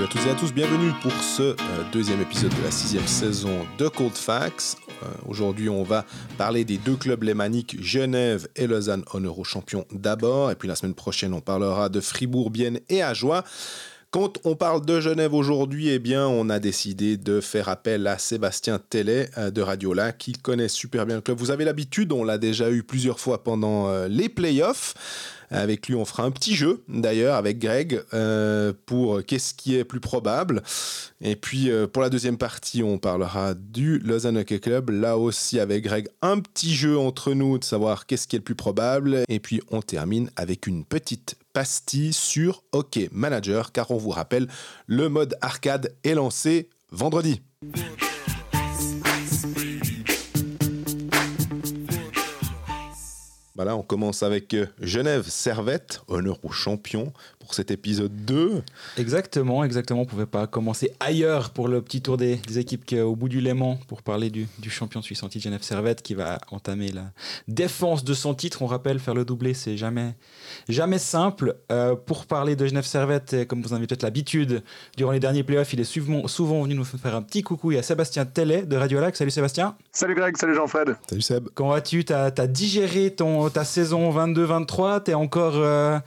Salut à toutes et à tous, bienvenue pour ce euh, deuxième épisode de la sixième saison de Cold Facts. Euh, Aujourd'hui, on va parler des deux clubs lémaniques, Genève et Lausanne, en Euro-champion d'abord. Et puis la semaine prochaine, on parlera de Fribourg, Bienne et Ajoie. Quand on parle de Genève aujourd'hui, eh bien, on a décidé de faire appel à Sébastien Tellet euh, de Radiola, qui connaît super bien le club. Vous avez l'habitude, on l'a déjà eu plusieurs fois pendant les playoffs. Avec lui, on fera un petit jeu, d'ailleurs, avec Greg, euh, pour qu'est-ce qui est plus probable. Et puis, euh, pour la deuxième partie, on parlera du Lausanne Hockey Club. Là aussi, avec Greg, un petit jeu entre nous de savoir qu'est-ce qui est le plus probable. Et puis, on termine avec une petite pastille sur Hockey Manager, car on vous rappelle, le mode arcade est lancé vendredi. Voilà, on commence avec euh, Genève Servette, honneur aux champions pour cet épisode 2. Exactement, exactement. On pouvait pas commencer ailleurs pour le petit tour des, des équipes qui, au bout du Léman pour parler du, du champion suisse anti Genève Servette qui va entamer la défense de son titre. On rappelle, faire le doublé, c'est jamais, jamais simple. Euh, pour parler de Genève Servette, et comme vous en avez peut-être l'habitude, durant les derniers playoffs, il est souvent, souvent venu nous faire un petit coucou. Il y a Sébastien Tellet de Radio Lac. Salut Sébastien. Salut Greg, salut Jean-Fred. Salut Seb. Comment vas-tu? T'as as digéré ton, ta saison 22-23 T'es encore. euh,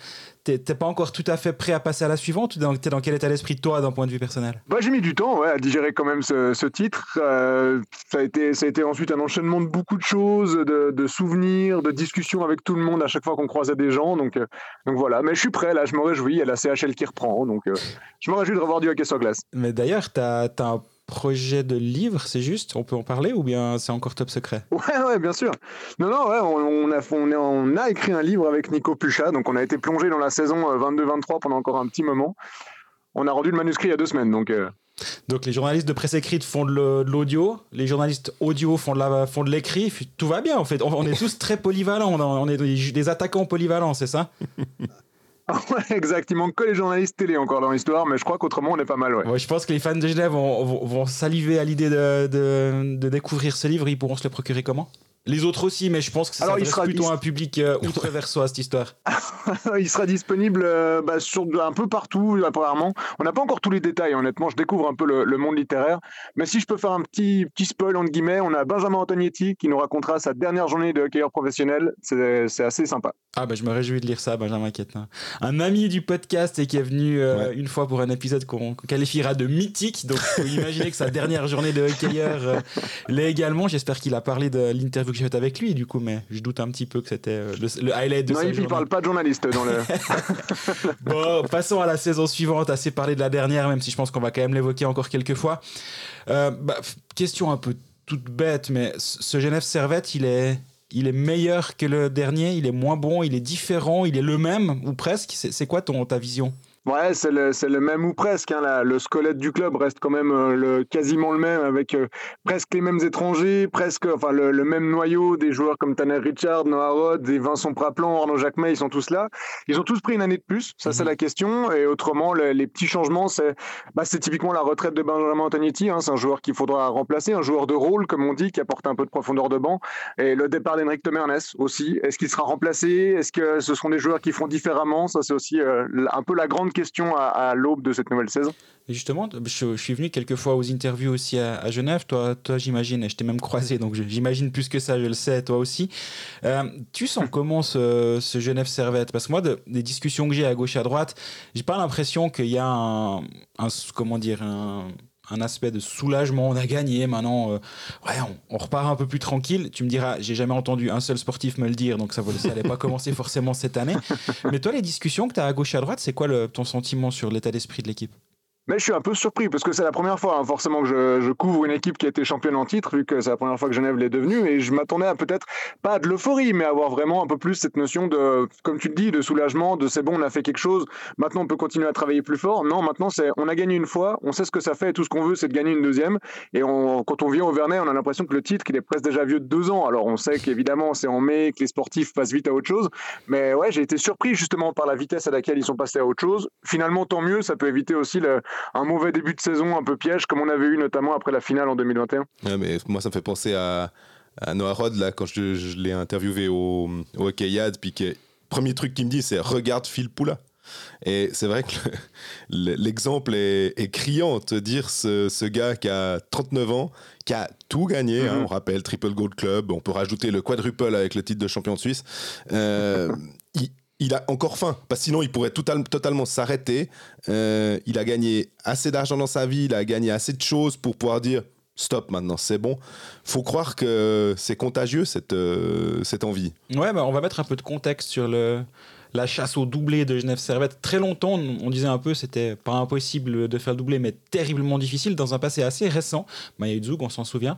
T'es pas encore tout à fait prêt à passer à la suivante ou t'es dans quel état d'esprit toi d'un point de vue personnel? Bah, j'ai mis du temps ouais, à digérer quand même ce, ce titre. Euh, ça, a été, ça a été ensuite un enchaînement de beaucoup de choses, de, de souvenirs, de discussions avec tout le monde à chaque fois qu'on croisait des gens. Donc, euh, donc voilà, mais je suis prêt là, je me réjouis. Il y a la CHL qui reprend, donc euh, je me réjouis de revoir du hockey sur glace. Mais d'ailleurs, t'as as un projet de livre, c'est juste On peut en parler ou bien c'est encore top secret? Ouais, ouais, bien sûr. Non, non, ouais, on, on a, on, est- on a écrit un livre avec Nico Puchat, donc on a été plongé dans la saison euh, 22-23 pendant encore un petit moment. On a rendu le manuscrit il y a deux semaines, donc euh, Donc les journalistes de presse écrite font de l'audio, les journalistes audio font de l'écrit, tout va bien en fait. On, on est tous très polyvalents, on, est des attaquants polyvalents, c'est ça? ouais, exact. Il manque que les journalistes télé encore dans l'histoire, mais je crois qu'autrement on est pas mal, ouais. Je pense que les fans de Genève vont, saliver à l'idée de découvrir ce livre, ils pourront se le procurer comment? Les autres aussi, mais je pense que ça Alors, il s'adresse sera plutôt à un public euh, outre-versois, cette histoire. il sera disponible euh, bah, sur un peu partout, apparemment. On n'a pas encore tous les détails, honnêtement. Je découvre un peu le, le monde littéraire. Mais si je peux faire un petit, petit spoil, entre guillemets, on a Benjamin Antonietti qui nous racontera sa dernière journée de hockeyeur professionnel. C'est assez sympa. Ah bah je me réjouis de lire ça, Benjamin Quetin. Un ami du podcast et qui est venu euh, Ouais. une fois pour un épisode qu'on qualifiera de mythique. Donc faut imaginer que sa dernière journée de hockeyeur l'est également. J'espère qu'il a parlé de l'interview que j'ai faite avec lui du coup, mais je doute un petit peu que c'était euh, le, le highlight de Non, sa il ne journée. parle pas de journaliste dans le. Bon, passons à la saison suivante. Assez parlé de la dernière, même si je pense qu'on va quand même l'évoquer encore quelques fois. Euh, bah, question un peu toute bête, mais ce Genève Servette, il est, il est meilleur que le dernier. Il est moins bon. Il est différent. Il est le même ou presque. C'est c'est quoi ton ta vision? Ouais, c'est le, c'est le même ou presque. Hein, la- le squelette du club reste quand même euh, le, quasiment le même, avec euh, presque les mêmes étrangers, presque enfin le, le même noyau des joueurs comme Tanner Richard, Noah Rod, et Vincent Praplan, Arnaud Jacquemet, ils sont tous là. Ils ont tous pris une année de plus, ça c'est Mhm. la question. Et autrement, le- les petits changements, c'est bah, c'est typiquement la retraite de Benjamin Antonietti. Hein, c'est un joueur qu'il faudra remplacer, un joueur de rôle, comme on dit, qui apporte un peu de profondeur de banc. Et le départ d'Henrik Temernes aussi. Est-ce qu'il sera remplacé? Est-ce que ce seront des joueurs qui font différemment? Ça, c'est aussi euh, un peu la grande question à, à l'aube de cette nouvelle saison. Et justement, je, je suis venu quelques fois aux interviews aussi à, à Genève. Toi, toi j'imagine, et je t'ai même croisé, donc j'imagine plus que ça, je le sais, toi aussi. Euh, tu sens comment ce, ce Genève Servette? Parce que moi, de- des discussions que j'ai à gauche et à droite, j'ai pas l'impression qu'il y a un, un- comment dire, un, un aspect de soulagement. On a gagné, maintenant, euh, ouais, on, repart un peu plus tranquille. Tu me diras, j'ai jamais entendu un seul sportif me le dire, donc ça n'allait pas commencer forcément cette année. Mais toi, les discussions que tu as à gauche et à droite, c'est quoi ton sentiment sur l'état d'esprit de l'équipe? Mais je suis un peu surpris parce que c'est la première fois, hein, forcément, que je, couvre une équipe qui a été championne en titre, vu que c'est la première fois que Genève l'est devenue. Et je m'attendais à peut-être pas de l'euphorie, mais à avoir vraiment un peu plus cette notion de, comme tu le dis, de soulagement, de c'est bon, on a fait quelque chose, maintenant on peut continuer à travailler plus fort. Non, maintenant c'est on a gagné une fois, on sait ce que ça fait tout ce qu'on veut, c'est de gagner une deuxième. Et quand on vient au Vernet, on a l'impression que le titre, il est presque déjà vieux de deux ans. Alors on sait qu'évidemment c'est en mai, que les sportifs passent vite à autre chose. Mais ouais, j'ai été surpris justement par la vitesse à laquelle ils sont passés à autre chose. Finalement, tant mieux, ça peut éviter aussi le, un mauvais début de saison un peu piège comme on avait eu notamment après la finale en 2021. Ouais, mais moi, ça me fait penser à, à Noah Rod, là, quand je, je l'ai interviewé au, au Hockey Yad, puis que premier truc qu'il me dit, c'est regarde Phil Poula. Et c'est vrai que l'exemple est, criant, te dire ce, ce, gars qui a 39 ans, qui a tout gagné, hein, mhm. on rappelle, Triple Gold Club, on peut rajouter le quadruple avec le titre de champion de Suisse. Euh, il, a encore faim, parce que sinon il pourrait totalement s'arrêter. Euh, il a gagné assez d'argent dans sa vie, il a gagné assez de choses pour pouvoir dire stop maintenant, c'est bon. Faut croire que c'est contagieux cette, euh, cette envie. Ouais, bah on va mettre un peu de contexte sur le, la chasse au doublé de Genève Servette. Très longtemps, on disait un peu c'était pas impossible de faire le doublé, mais terriblement difficile dans un passé assez récent. Bah, il y a eu Zug, on s'en souvient,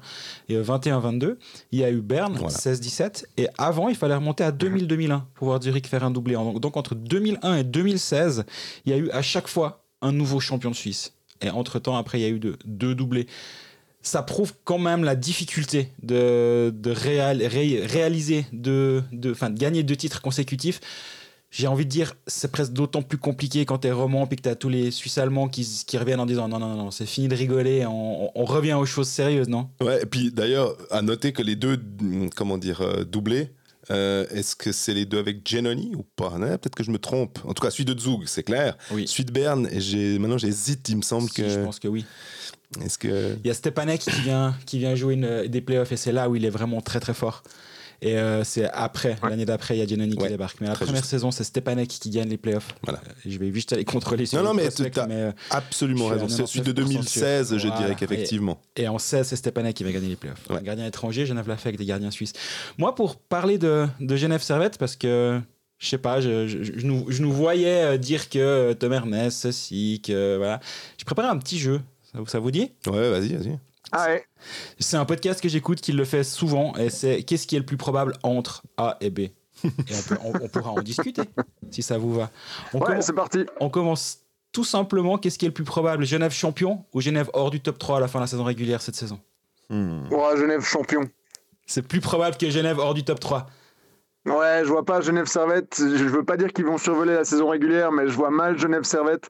et 21-22. Euh, il y a eu Berne, 16-17. Et avant, il fallait remonter à 2000-2001 pour voir Zurich faire un doublé. Donc entre 2001 et 2016, il y a eu à chaque fois un nouveau champion de Suisse. Et entre-temps, après, il y a eu deux doublés ça prouve quand même la difficulté de, de réaliser, de, de, de gagner deux titres consécutifs j'ai envie de dire, c'est presque d'autant plus compliqué quand tu es roman et que tu as tous les Suisses allemands qui, qui, reviennent en disant non, non, non, c'est fini de rigoler, on, revient aux choses sérieuses, non? Ouais, et puis d'ailleurs, à noter que les deux, comment dire, euh, doublés, euh, est-ce que c'est les deux avec Genoni ou pas? Peut-être que je me trompe. En tout cas, celui de Zug, c'est clair. Oui. Celui de Berne, et maintenant j'hésite, il me semble que. Je pense que oui. Est-ce que... Il y a Stepanek qui vient, qui vient jouer une, des playoffs et c'est là où il est vraiment très très fort. Et euh, c'est après, l'année d'après, il y a Giannoni qui débarque. Mais la première saison, c'est Stepanek qui gagne les playoffs. Voilà. Euh, je vais juste aller contrôler sur Non, non, mais tu as euh, absolument raison. C'est celui de 2016, je dirais qu'effectivement. Et, en 16, c'est Stepanek qui va gagner les playoffs. Un gardien étranger, Genève l'a fait avec des gardiens suisses. Moi, pour parler de, de Genève Servette, parce que je sais pas, je, je, je, nous, je, nous, voyais dire que Tom Ernest, ceci, que voilà. J'ai préparé un petit jeu. Ça, ça vous dit? Ouais, vas-y, vas-y. Ah ouais. C'est un podcast que j'écoute qui le fait souvent et c'est qu'est-ce qui est le plus probable entre A et B? Et on, pourra en discuter si ça vous va. On ouais, c'est parti. On commence tout simplement. Qu'est-ce qui est le plus probable? Genève champion ou Genève hors du top 3 à la fin de la saison régulière cette saison? Hmm. ouais, Genève champion. C'est plus probable que Genève hors du top 3. Ouais, je vois pas Genève Servette. Je veux pas dire qu'ils vont survoler la saison régulière, mais je vois mal Genève Servette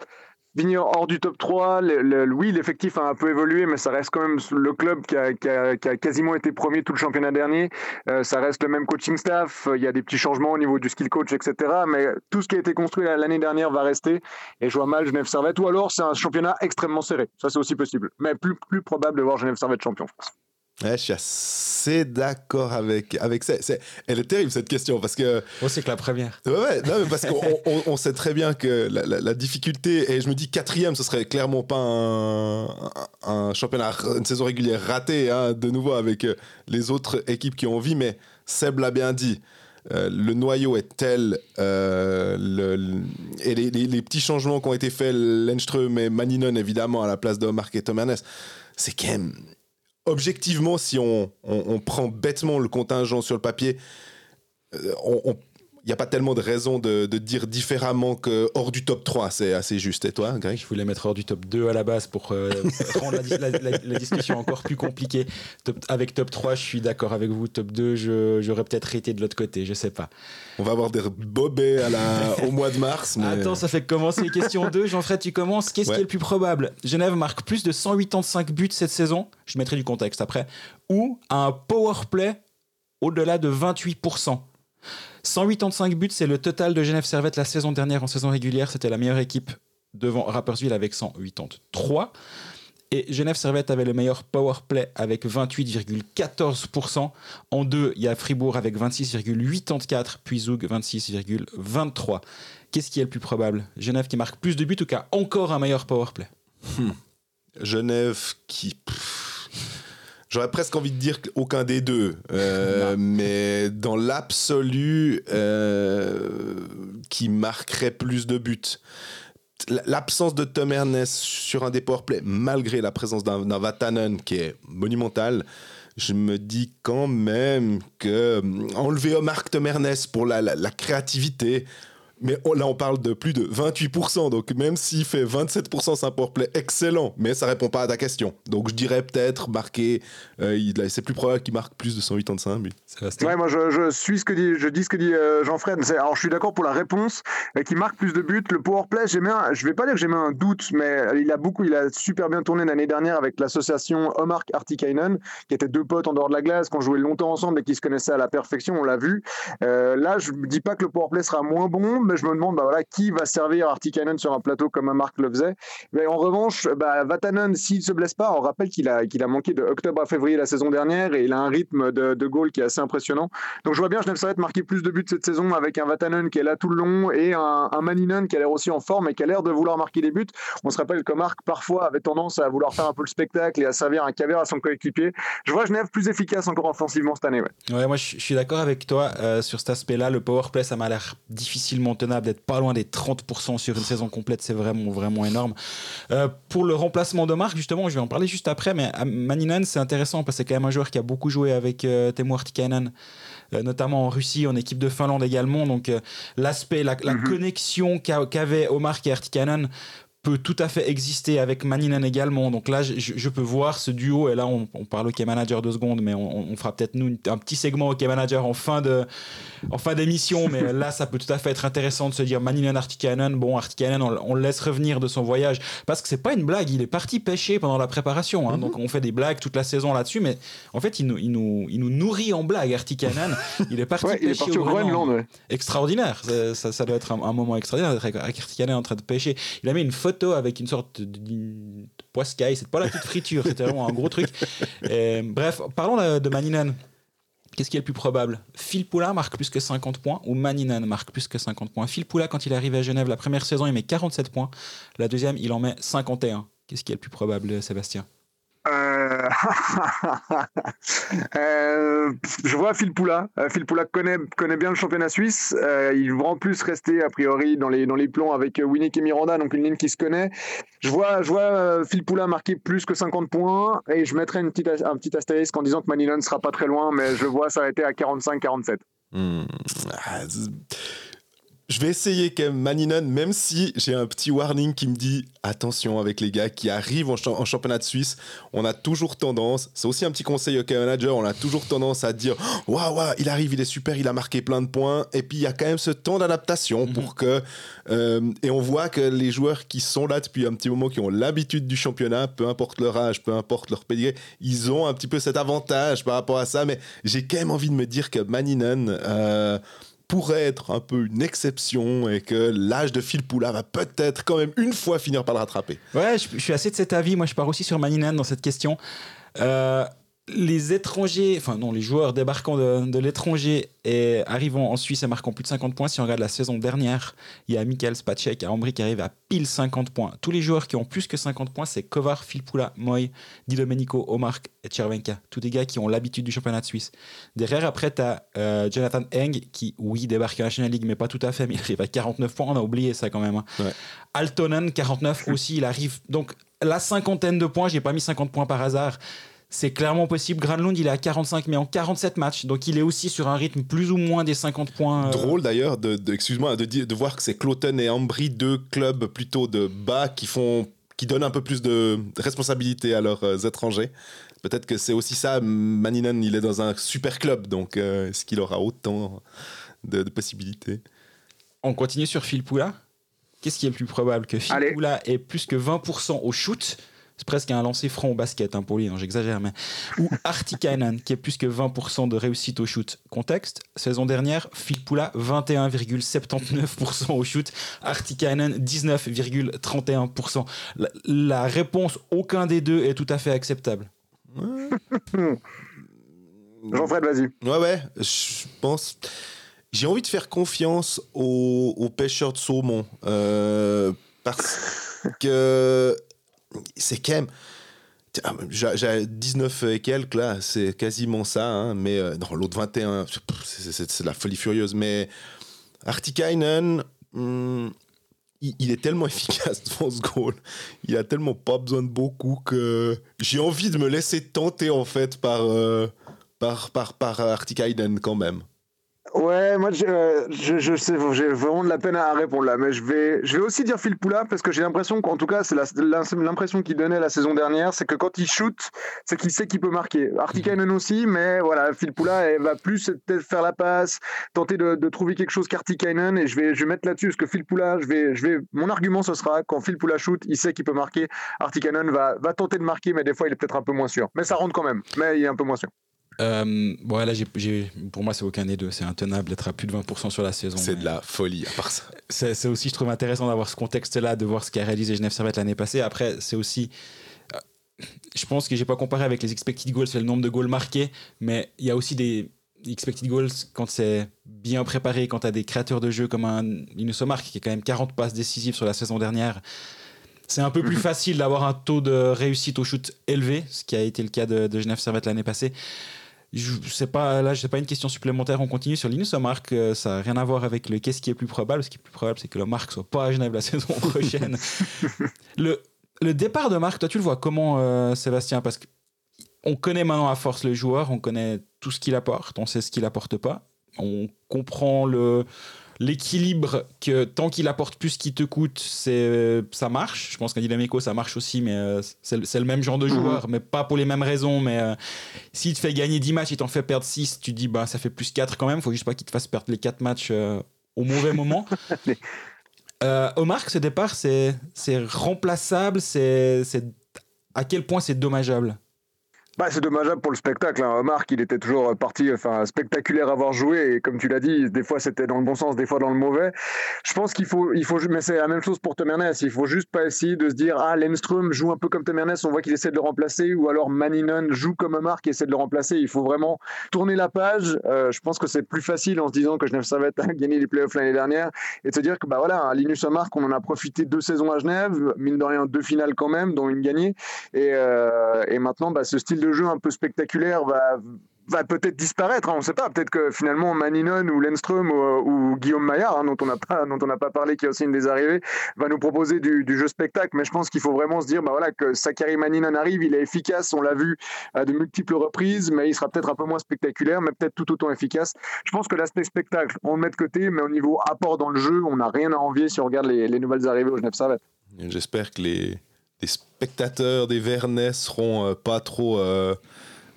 venir hors du top 3. Le, oui, l'effectif a un peu évolué, mais ça reste quand même le club qui a, qui a, qui a quasiment été premier tout le championnat dernier. Euh, ça reste le même coaching staff. Il y a des petits changements au niveau du skill coach, etc. Mais tout ce qui a été construit l'année dernière va rester. Et je vois mal Genève Servette. Ou alors, c'est un championnat extrêmement serré. Ça, c'est aussi possible. Mais plus, plus probable de voir Genève Servette champion, je pense. Ouais, je suis assez d'accord avec, avec ça. elle est terrible cette question parce que. C'est que la première. Ouais, ouais non, mais parce qu'on on, sait très bien que la, difficulté, et je me dis quatrième, ce serait clairement pas un, un championnat, une saison régulière ratée, hein, de nouveau avec euh, les autres équipes qui ont envie, mais Seb l'a bien dit. Euh, le noyau est tel euh, le, et les, les, petits changements qui ont été faits, Lenström et Maninon évidemment à la place de Marc et Thomas c'est quand même objectivement, si on, prend bêtement le contingent sur le papier, euh, on, il n'y a pas tellement de raison de, dire différemment que hors du top 3, c'est assez juste. Et toi, Greg? Je voulais mettre hors du top 2 à la base pour euh, rendre la, discussion encore plus compliquée. avec top 3, je suis d'accord avec vous. Top 2, j'aurais peut-être été de l'autre côté, je sais pas. On va avoir des bobets à la, au mois de mars. Attends, ça fait commencer question 2. Jean-Fred, tu commences. Qu'est-ce qui est le plus probable? Genève marque plus de 185 buts cette saison. Je mettrai du contexte après. Ou un power play au-delà de 28%. 185 buts, c'est le total de Genève Servette la saison dernière en saison régulière. C'était la meilleure équipe devant Rapperswil avec 183. Et Genève Servette avait le meilleur power play avec 28,14%. En deux, il y a Fribourg avec 26,84, puis Zug 26,23. Qu'est-ce qui est le plus probable? Genève qui marque plus de buts ou qui a encore un meilleur power play? Hmm. Genève qui... J'aurais presque envie de dire aucun des deux, euh, mais dans l'absolu, euh, qui marquerait plus de buts. L'absence de Tom Ernest sur un des powerplays, malgré la présence d'un Vatanen qui est monumental, je me dis quand même que euh, enlever Marc Tom Ernest pour la, la créativité, mais là, on parle de plus de 28%. Donc, même s'il fait 27%, c'est un powerplay excellent. Mais ça répond pas à ta question. Donc, je dirais peut-être marquer. Euh, c'est plus probable qu'il marque plus de 185 buts. Ouais, moi, je, suis ce que dit, je dis ce que dit euh, Jean-Fred. Alors, je suis d'accord pour la réponse. Euh, qui marque plus de buts. Le powerplay, j'ai un, je vais pas dire que j'ai mis un doute, mais il a beaucoup, il a super bien tourné l'année dernière avec l'association Omar Artikainen, qui étaient deux potes en dehors de la glace, qui ont joué longtemps ensemble et qui se connaissaient à la perfection. On l'a vu. là, je dis pas que le powerplay sera moins bon, je me demande bah, voilà, qui va servir Artikainen sur un plateau comme Marc le faisait. Mais en revanche, bah, Vatanen, s'il ne se blesse pas, on rappelle qu'il a, qu'il a manqué de octobre à février la saison dernière et il a un rythme de, de goal qui est assez impressionnant. Donc je vois bien Genève Servette marquer plus de buts cette saison avec un Vatanen qui est là tout le long et un, un qui a l'air aussi en forme et qui a l'air de vouloir marquer des buts. On se rappelle que Marc parfois avait tendance à vouloir faire un peu le spectacle et à servir un caviar à son coéquipier. Je vois Genève plus efficace encore offensivement cette année. Ouais, moi je suis d'accord avec toi euh, sur cet aspect-là. Le power play, ça m'a l'air difficilement tenable d'être pas loin des 30% sur une saison complète. C'est vraiment, vraiment énorme. Euh, pour le remplacement de Marc, justement, je vais en parler juste après, mais euh, Maninen, c'est intéressant parce que c'est quand même un joueur qui a beaucoup joué avec euh, Teemu Artikainen. Euh, notamment en Russie, en équipe de Finlande également. Donc euh, l'aspect, la, la mm -hmm. connexion qu'avaient Omar et Artikainen peut tout à fait exister avec Maninen également. Donc là, je, je, peux voir ce duo. Et là, on, on parle OK Manager deux secondes, mais on, on fera peut-être nous un petit segment OK Manager en fin de en fin d'émission. Mais là, ça peut tout à fait être intéressant de se dire Maninen Artikainen. Bon, Artikainen, on, on, le laisse revenir de son voyage parce que c'est pas une blague. Il est parti pêcher pendant la préparation. Hein, mm -hmm. Donc on fait des blagues toute la saison là-dessus, mais en fait, il nous, il nous, il nous nourrit en blague. Artikainen, il est parti ouais, pêcher il est parti au Groenland. Ouais. Extraordinaire. Ça, ça, ça, doit être un, un moment extraordinaire d'être avec Artikainen en train de pêcher. Il a mis une avec une sorte de, poiscaille. C'est pas la petite friture, c'était vraiment un gros truc. Et, bref, parlons de Maninen. Qu'est-ce qui est le plus probable? Phil Poula marque plus que 50 points ou Maninen marque plus que 50 points? Phil Poula, quand il est arrivé à Genève, la première saison, il met 47 points. La deuxième, il en met 51. Qu'est-ce qui est le plus probable, Sébastien? Euh... euh, je vois Phil Poula. Euh, Phil Poula connaît, connaît bien le championnat suisse. Il va en plus rester, a priori, dans les, dans les plans avec Winnick et Miranda, donc une ligne qui se connaît. Je vois, je vois Phil Poula marquer plus que 50 points et je mettrai une petite, un petit astérisque en disant que Manila ne sera pas très loin, mais je vois s'arrêter à 45-47. Mmh. Je vais essayer quand même Maninen, même si j'ai un petit warning qui me dit attention avec les gars qui arrivent en, ch en championnat de Suisse. On a toujours tendance, c'est aussi un petit conseil au manager, on a toujours tendance à dire waouh, wow, il arrive, il est super, il a marqué plein de points. Et puis il y a quand même ce temps d'adaptation mm -hmm. pour que. Euh, et on voit que les joueurs qui sont là depuis un petit moment, qui ont l'habitude du championnat, peu importe leur âge, peu importe leur pedigree, ils ont un petit peu cet avantage par rapport à ça. Mais j'ai quand même envie de me dire que Maninen. Euh, pourrait être un peu une exception et que l'âge de Phil Poula va peut-être quand même une fois finir par le rattraper. Ouais, je, suis assez de cet avis. Moi, je pars aussi sur Maninen dans cette question. Euh, les étrangers, enfin non, les joueurs débarquant de, de l'étranger et arrivant en Suisse et marquant plus de 50 points, si on regarde la saison dernière, il y a Michael Spacek à Ambry qui arrive à pile 50 points. Tous les joueurs qui ont plus que 50 points, c'est Kovar, Filpula, Moy, Di Domenico, Omar et Chervenka. Tous des gars qui ont l'habitude du championnat de Suisse. Derrière, après, tu as euh, Jonathan Eng qui, oui, débarque en National League, mais pas tout à fait, mais il arrive à 49 points. On a oublié ça quand même. Hein. Ouais. Altonen, 49 aussi, il arrive. Donc, la cinquantaine de points, j'ai pas mis 50 points par hasard c'est clairement possible. Granlund, il est à 45, mais en 47 matchs. Donc, il est aussi sur un rythme plus ou moins des 50 points. Euh... Drôle d'ailleurs, de, de, excuse-moi, de, de, voir que c'est Cloten et Ambry, deux clubs plutôt de bas qui font qui donnent un peu plus de responsabilité à leurs euh, étrangers. Peut-être que c'est aussi ça. Maninen, il est dans un super club, donc euh, est-ce qu'il aura autant de, de, possibilités? On continue sur Phil Poula. Qu'est-ce qui est le plus probable? Que Phil Allez. Poula ait plus que 20% au shoot? C'est presque un lancer franc au basket hein, pour lui, j'exagère, mais. Ou Artikainen, qui est plus que 20% de réussite au shoot. Contexte, saison dernière, Phil Poula, 21,79% au shoot, Artikainen, 19,31%. La, la, réponse, aucun des deux est tout à fait acceptable. Jean-Fred, vas-y. Ouais, ouais, je pense. J'ai envie de faire confiance aux, aux pêcheurs de saumon. Euh, parce que c'est quand même. J'ai 19 et quelques là, c'est quasiment ça, hein, mais euh, dans l'autre 21, c'est de la folie furieuse. Mais Artikainen, hmm, il, il, est tellement efficace devant ce goal, il a tellement pas besoin de beaucoup que j'ai envie de me laisser tenter en fait par, euh, par, par, par Artikainen quand même. Ouais, moi je, je, je sais, j'ai vraiment de la peine à répondre là, mais je vais, je vais aussi dire Phil Poula parce que j'ai l'impression qu'en tout cas, c'est l'impression qu'il donnait la saison dernière, c'est que quand il shoot, c'est qu'il sait qu'il peut marquer. Artikainen aussi, mais voilà, Phil Poula elle va plus peut-être faire la passe, tenter de, de trouver quelque chose qu'Artikainen et je vais, je vais mettre là-dessus parce que Phil Poula, je vais, je vais, mon argument ce sera quand Phil Poula shoot, il sait qu'il peut marquer. Artikainen va, va tenter de marquer, mais des fois il est peut-être un peu moins sûr. Mais ça rentre quand même, mais il est un peu moins sûr. Euh, bon, là, j ai, j ai, pour moi, c'est aucun des deux. C'est intenable d'être à plus de 20% sur la saison. C'est de la folie, à part ça. c'est aussi, je trouve intéressant d'avoir ce contexte-là, de voir ce qu'a réalisé Genève Servette l'année passée. Après, c'est aussi. Euh, je pense que j'ai pas comparé avec les expected goals, c'est le nombre de goals marqués, mais il y a aussi des expected goals quand c'est bien préparé, quand tu as des créateurs de jeu comme un qui a quand même 40 passes décisives sur la saison dernière. C'est un peu plus facile d'avoir un taux de réussite au shoot élevé, ce qui a été le cas de, Genève Servette l'année passée. Je sais pas, là, sais pas une question supplémentaire. On continue sur Linus Omark. Ça n'a rien à voir avec le qu'est-ce qui est plus probable. Ce qui est plus probable, c'est que le Marc soit pas à Genève la saison prochaine. le, le départ de Marc, toi, tu le vois comment, euh, Sébastien? Parce qu'on connaît maintenant à force le joueur, on connaît tout ce qu'il apporte, on sait ce qu'il apporte pas. On comprend le l'équilibre que tant qu'il apporte plus qu'il te coûte, c'est ça marche. Je pense qu'à Dynamico ça marche aussi, mais euh, c'est le même genre de mhm. joueur, mais pas pour les mêmes raisons. Mais euh, s'il te fait gagner 10 matchs, il t'en fait perdre 6, tu dis bah ça fait plus 4 quand même. Faut juste pas qu'il te fasse perdre les 4 matchs au mauvais moment. Euh, Omar, ce départ, c'est remplaçable, c'est à quel point c'est dommageable? Bah, c'est dommageable pour le spectacle. Hein. Il était toujours parti, enfin, spectaculaire à avoir joué. Et comme tu l'as dit, des fois c'était dans le bon sens, des fois dans le mauvais. Je pense qu'il faut, il faut, mais c'est la même chose pour Temernes. Il faut juste pas essayer de se dire, ah, Lenström joue un peu comme Temernes, on voit qu'il essaie de le remplacer, ou alors Maninen joue comme Marc et essaie de le remplacer. Il faut vraiment tourner la page. Euh, je pense que c'est plus facile en se disant que Genève Servette a gagné les playoffs l'année dernière et de se dire que, bah voilà, Linus Marc, on en a profité deux saisons à Genève, mine de rien, deux finales quand même, dont une gagnée. Et, euh, et maintenant, bah, ce style de jeu un peu spectaculaire va, peut-être disparaître. Hein, on ne sait pas. Peut-être que finalement Maninon ou Lenström ou, Guillaume Maillard, hein, dont on n'a pas parlé, qui est aussi une des arrivées, va nous proposer du, jeu spectacle. Mais je pense qu'il faut vraiment se dire, bah voilà, que Sakari Maninon arrive, il est efficace. On l'a vu à de multiples reprises, mais il sera peut-être un peu moins spectaculaire, mais peut-être tout autant efficace. Je pense que l'aspect spectacle, on le met de côté, mais au niveau apport dans le jeu, on n'a rien à envier si on regarde les, nouvelles arrivées au Genève Servette. J'espère que les les spectateurs des Vernets seront euh, pas trop euh,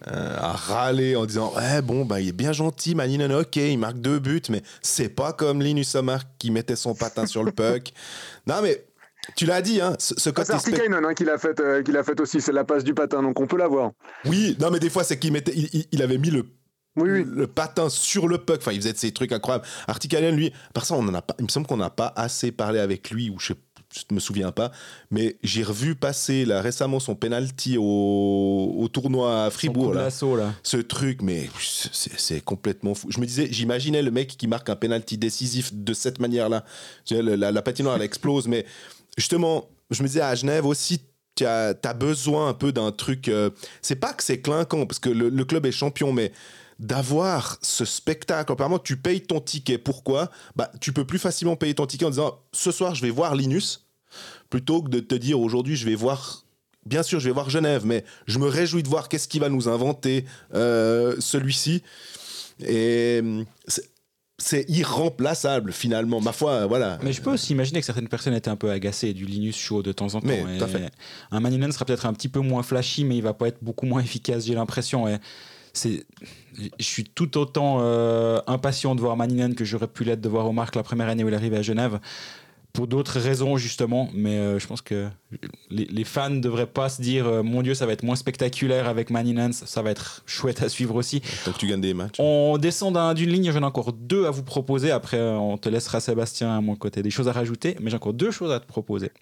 euh, à râler en disant ouais bon bah il est bien gentil Maninen ok il marque deux buts mais c'est pas comme Linus Omar qui mettait son patin sur le puck non mais tu l'as dit, hein, ce, côté. C'est Artikainen hein, qui l'a fait, fait aussi, c'est la passe du patin, donc on peut l'avoir. Oui, non, mais des fois, c'est qu'il mettait, il, avait mis le le patin sur le puck. Enfin, il faisait ces trucs incroyables. Artikainen, lui, par ça, on en a pas, il me semble qu'on n'a pas assez parlé avec lui, ou je sais je me souviens pas, mais j'ai revu passer là récemment son penalty au, au tournoi à Fribourg. Là. là. Ce truc, mais c'est complètement fou. Je me disais, j'imaginais le mec qui marque un penalty décisif de cette manière-là. La, la, patinoire, elle explose, mais justement, je me disais à Genève aussi, tu as, as, besoin un peu d'un truc. Euh, c'est pas que c'est clinquant, parce que le, le club est champion, mais d'avoir ce spectacle. Apparemment, tu payes ton ticket. Pourquoi? Bah, Tu peux plus facilement payer ton ticket en disant ce soir, je vais voir Linus, plutôt que de te dire aujourd'hui, je vais voir. Bien sûr, je vais voir Genève, mais je me réjouis de voir qu'est-ce qu'il va nous inventer euh, celui-ci. Et c'est irremplaçable finalement, ma foi, voilà. Mais je peux aussi imaginer que certaines personnes étaient un peu agacées du Linus chaud de temps en temps. Un Maninen sera peut-être un petit peu moins flashy, mais il va pas être beaucoup moins efficace, j'ai l'impression. Et c'est je suis tout autant euh, impatient de voir Maninen que j'aurais pu l'être de voir Omar la première année où il arrive à Genève pour d'autres raisons justement mais euh, je pense que les, fans ne devraient pas se dire euh, mon dieu ça va être moins spectaculaire avec Maninen ça, va être chouette à suivre aussi. Tant que tu gagnes des matchs. On descend d'une ligne j'en ai encore deux à vous proposer. Après on te laissera Sébastien à mon côté. Des choses à rajouter mais j'ai encore deux choses à te proposer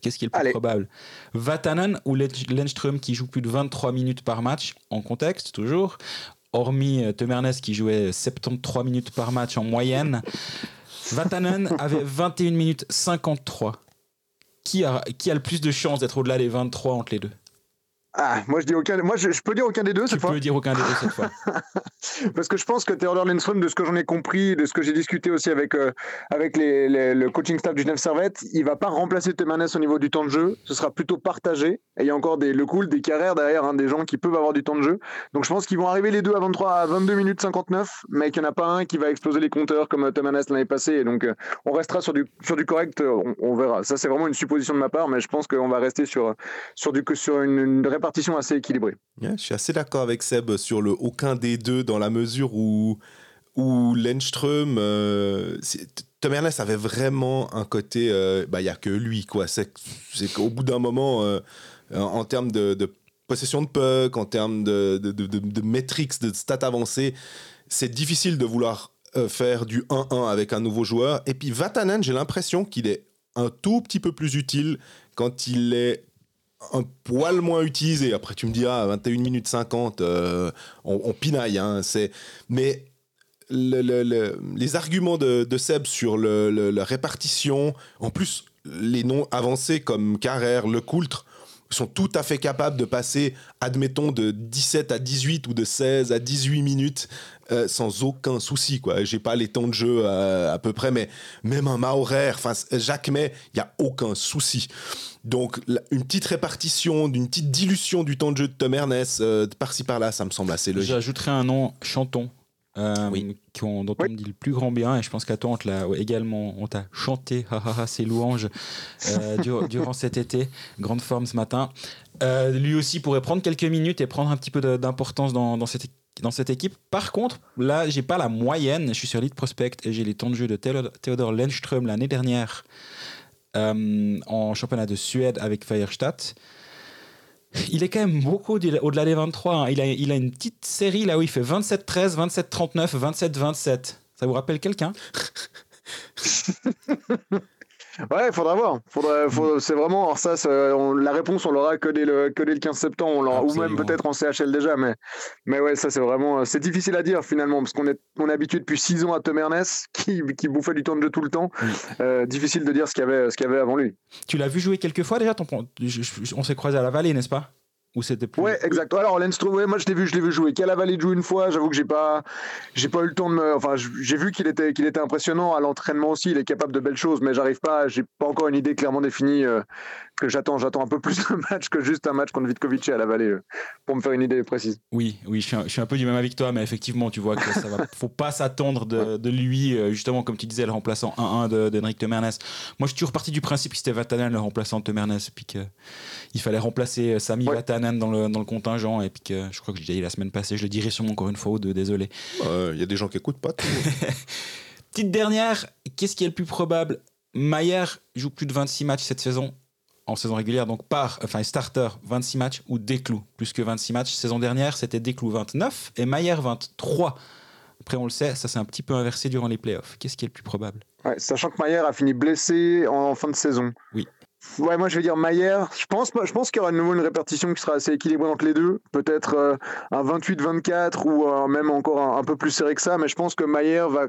Qu'est-ce qui est le plus probable? Vatanen ou Lenström qui joue plus de 23 minutes par match, en contexte toujours, hormis euh, Temernes qui jouait 73 minutes par match en moyenne. Vatanen avait 21 minutes 53. Qui a, qui a le plus de chances d'être au-delà des 23 entre les deux? Ah, moi je dis aucun. Moi je, peux dire aucun des deux cette fois. Tu peux dire aucun des deux cette fois. Parce que je pense que Theodor Lindström, de ce que j'en ai compris, de ce que j'ai discuté aussi avec euh, avec les, le coaching staff du Genève Servette, il va pas remplacer Temernes au niveau du temps de jeu. Ce sera plutôt partagé. Et il y a encore des le cool, des carrières derrière, hein, des gens qui peuvent avoir du temps de jeu. Donc je pense qu'ils vont arriver les deux à 23 à 22 minutes 59, mais qu'il n'y en a pas un qui va exploser les compteurs comme euh, Temernes l'année passée. Et donc euh, on restera sur du sur du correct. On, verra. Ça c'est vraiment une supposition de ma part, mais je pense qu'on va rester sur sur du sur une, une répartition assez équilibrée. je suis assez d'accord avec Seb sur le aucun des deux dans la mesure où, où Lenström. Euh, Tom Ernest avait vraiment un côté. Euh, bah, il n'y a que lui, quoi. C'est qu'au bout d'un moment, euh, en, termes de, possession de puck, en termes de, de, de, de, de stats avancées, c'est difficile de vouloir euh, faire du 1-1 avec un nouveau joueur. Et puis Vatanen, j'ai l'impression qu'il est un tout petit peu plus utile quand il est un poil moins utilisé. Après, tu me diras, 21 minutes 50, euh, on, pinaille. Hein, mais les arguments de, Seb sur la répartition, en plus, les noms avancés comme Carrère, Le Coultre, sont tout à fait capables de passer, admettons, de 17 à 18 ou de 16 à 18 minutes euh, sans aucun souci. Je J'ai pas les temps de jeu euh, à peu près, mais même un Maurer, enfin Jacques May, il y a aucun souci. Donc une petite répartition, d'une petite dilution du temps de jeu de Tom Ernest euh, par-ci par-là, ça me semble assez logique. J'ajouterais un nom, Chanton. oui. dont on dit le plus grand bien, et je pense qu'à toi, on t'a également on t'a chanté ses louanges durant, cet été. Grande forme ce matin. lui aussi pourrait prendre quelques minutes et prendre un petit peu d'importance dans, dans, cette, dans cette équipe. Par contre, là, j'ai pas la moyenne. Je suis sur Lead Prospect et j'ai les temps de jeu de Theodor Lenström l'année dernière euh, en championnat de Suède avec Feierstadt. Il est quand même beaucoup au-delà des 23. Hein. Il, a, il a une petite série là où il fait 27-13, 27-39, 27-27. Ça vous rappelle quelqu'un? Ouais, il faudra voir. c'est vraiment. ça, la réponse, on l'aura que dès le, que dès le 15 septembre, ou même peut-être en CHL déjà. Mais, mais ouais, ça, c'est vraiment. C'est difficile à dire finalement, parce qu'on est, on est habitué depuis 6 ans à Tom Ernest, qui, qui bouffait du temps de jeu tout le temps. Euh, difficile de dire ce qu'il y avait, ce qu'il y avait avant lui. Tu l'as vu jouer quelques fois déjà ton, On s'est croisé à la vallée, n'est-ce pas? Ou c'était plus... Ouais, exact. Alors Lenstrom, moi je l'ai vu, je l'ai vu jouer. Valley joue une fois. J'avoue que j'ai pas, j'ai pas eu le temps de me. Enfin, j'ai vu qu'il était, qu'il était impressionnant à l'entraînement aussi. Il est capable de belles choses, mais j'arrive pas. J'ai pas encore une idée clairement définie euh, que j'attends. J'attends un peu plus de matchs que juste un match contre Vitkovic à la Vallée euh, pour me faire une idée précise. Oui, oui, je suis, un, je suis, un, peu du même avec toi, mais effectivement, tu vois que ça va. faut pas s'attendre de, de, lui, euh, justement, comme tu disais, le remplaçant 1-1 d'Henrik Temernes. Moi, je suis toujours parti du principe que c'était Vatanen le remplaçant de Temernes, puis qu'il fallait remplacer Sami Vatanen dans le, dans le contingent et puis que je crois que j'ai dit la semaine passée, je le dirai sûrement encore une fois ou deux, désolé. Il y a des gens qui écoutent pas. Petite dernière, qu'est-ce qui est le plus probable? Mayer joue plus de 26 matchs cette saison en saison régulière, donc par, enfin starter 26 matchs ou Desclous plus que 26 matchs. Saison dernière, c'était Desclous 29 et Mayer 23. Après, on le sait, ça s'est un petit peu inversé durant les playoffs. Qu'est-ce qui est le plus probable? Sachant que Mayer a fini blessé en fin de saison. Oui. Ouais, moi je vais dire Maillère. Je pense, je pense qu'il y aura de nouveau une répartition qui sera assez équilibrée entre les deux. Peut-être euh, un 28-24 ou euh, même encore un, peu plus serré que ça. Mais je pense que Maillère va.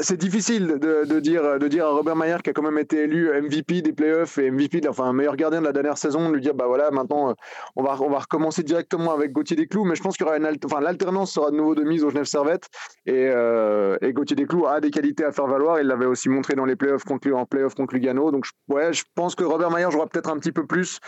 C'est difficile de, de, dire, de dire à Robert Maillère qui a quand même été élu MVP des playoffs et MVP, de, enfin meilleur gardien de la dernière saison, de lui dire bah voilà, maintenant euh, on va, on va recommencer directement avec Gauthier Desclous. Mais je pense qu'il y aura une enfin l'alternance sera de nouveau de mise au Genève Servette et, et Gauthier Desclous a des qualités à faire valoir. Il l'avait aussi montré dans les playoffs contre en playoffs contre Lugano. Donc ouais, je pense que Robert Mayer jouera peut-être un petit peu plus.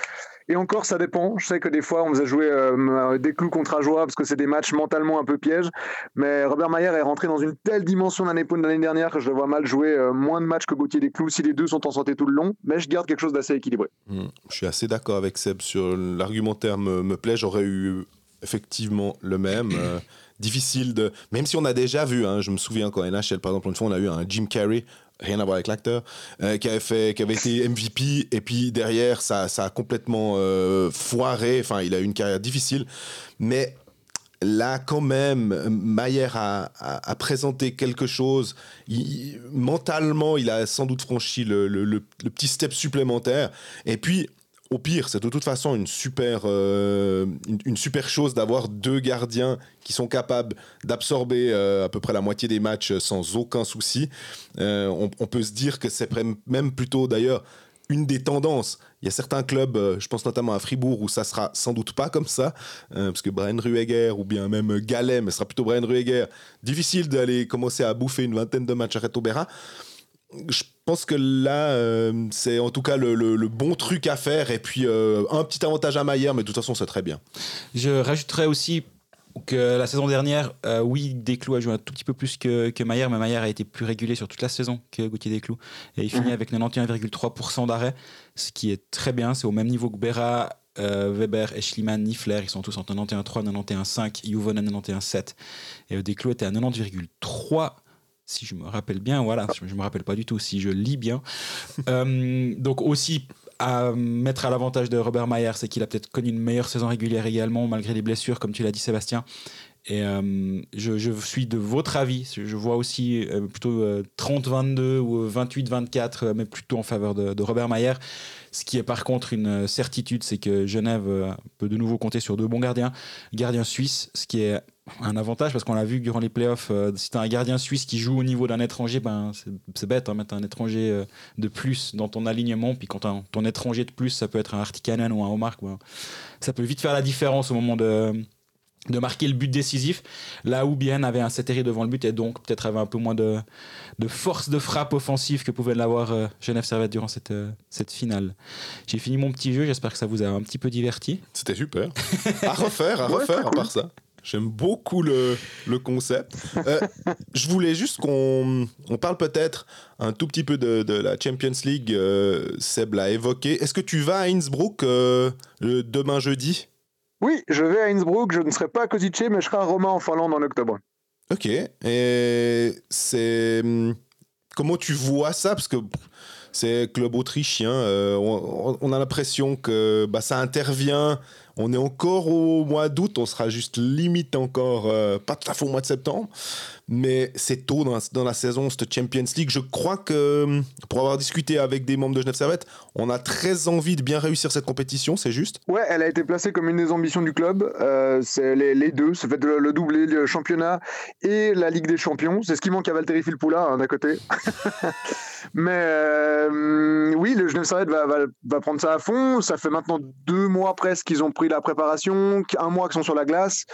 Et encore, ça dépend. Je sais que des fois, on a joué euh, des clous contre Ajoie parce que c'est des matchs mentalement un peu pièges. Mais Robert Mayer est rentré dans une telle dimension l'année dernière que je le vois mal jouer euh, moins de matchs que Gauthier Desclous si les deux sont en santé tout le long. Mais je garde quelque chose d'assez équilibré. Hmm. Je suis assez d'accord avec Seb sur l'argumentaire me, me plaît. J'aurais eu effectivement le même. Euh, difficile de. Même si on a déjà vu, hein, je me souviens quand NHL, par exemple, une fois, on a eu un Jim Carrey rien à voir avec l'acteur, euh, qui avait fait, qui avait été MVP et puis derrière ça, ça a complètement euh, foiré. Enfin, il a eu une carrière difficile, mais là quand même, Mayer a, présenté quelque chose. mentalement, il a sans doute franchi le petit step supplémentaire. Et puis au pire, c'est de toute façon une super, euh, une, super chose d'avoir deux gardiens qui sont capables d'absorber euh, à peu près la moitié des matchs sans aucun souci. Euh, on, peut se dire que c'est même plutôt d'ailleurs une des tendances. Il y a certains clubs, je pense notamment à Fribourg, où ça sera sans doute pas comme ça, parce que Brian Rueger ou bien même Gallet, mais ce sera plutôt Brian Rueger, difficile d'aller commencer à bouffer une vingtaine de matchs à Retobera je pense que là, euh, c'est en tout cas le, bon truc à faire. Et puis, euh, un petit avantage à Maillère, mais de toute façon, c'est très bien. Je rajouterais aussi que la saison dernière, euh, oui, Desclous a joué un tout petit peu plus que, que Maillère, mais Maillère a été plus régulé sur toute la saison que Gauthier Desclous. Et il finit mhm. avec 91,3% d'arrêt, ce qui est très bien. C'est au même niveau que Berra, Weber, Eschliman, Nifler. Ils sont tous en 91,3, 91,5, Juvonen 91,7. Et Desclous était à 90,3 si je me rappelle bien, voilà, je, ne me rappelle pas du tout, si je lis bien. Euh, donc aussi à mettre à l'avantage de Robert Mayer, c'est qu'il a peut-être connu une meilleure saison régulière également, malgré les blessures, comme tu l'as dit Sébastien. Et je, je, suis de votre avis. Je vois aussi plutôt 30-22 ou 28-24, mais plutôt en faveur de, Robert Mayer. Ce qui est par contre une certitude, c'est que Genève peut de nouveau compter sur deux bons gardiens. Gardien suisse, ce qui est un avantage parce qu'on l'a vu durant les playoffs. Euh, si tu as un gardien suisse qui joue au niveau d'un étranger, ben, c'est bête, hein, mettre un étranger euh, de plus dans ton alignement. Puis quand ton étranger de plus, ça peut être un Artikanen ou un Omar. Ça peut vite faire la différence au moment de, de marquer le but décisif. Là où Bien avait un CTR devant le but et donc peut-être avait un peu moins de, de force de frappe offensive que pouvait l'avoir euh, Genève Servette durant cette, cette finale. J'ai fini mon petit jeu, j'espère que ça vous a un petit peu diverti. C'était super. à refaire, à refaire, à part ça. J'aime beaucoup le, le concept. Euh, je voulais juste qu'on on parle peut-être un tout petit peu de, de la Champions League. Euh, Seb l'a évoqué. Est-ce que tu vas à Innsbruck euh, demain jeudi? Oui, je vais à Innsbruck. Je ne serai pas à Kozice, mais je serai à Roma en Finlande en octobre. Ok. Et c'est. Comment tu vois ça? Parce que c'est club autrichien. On, on, a l'impression que bah, ça intervient on est encore au mois d'août, on sera juste limite encore, euh, pas tout à fait au mois de septembre, mais c'est tôt dans la, saison, cette Champions League. Je crois que, pour avoir discuté avec des membres de Genève Servette, on a très envie de bien réussir cette compétition, c'est juste Ouais, elle a été placée comme une des ambitions du club. Euh, c'est les, deux, c'est fait le, le doublé, le championnat et la Ligue des Champions. C'est ce qui manque à Valtteri Filppula, hein, d'un côté. mais euh, oui, le Genève Servette va, prendre ça à fond. Ça fait maintenant deux mois presque qu'ils ont pris la préparation, un mois qu'ils sont sur la glace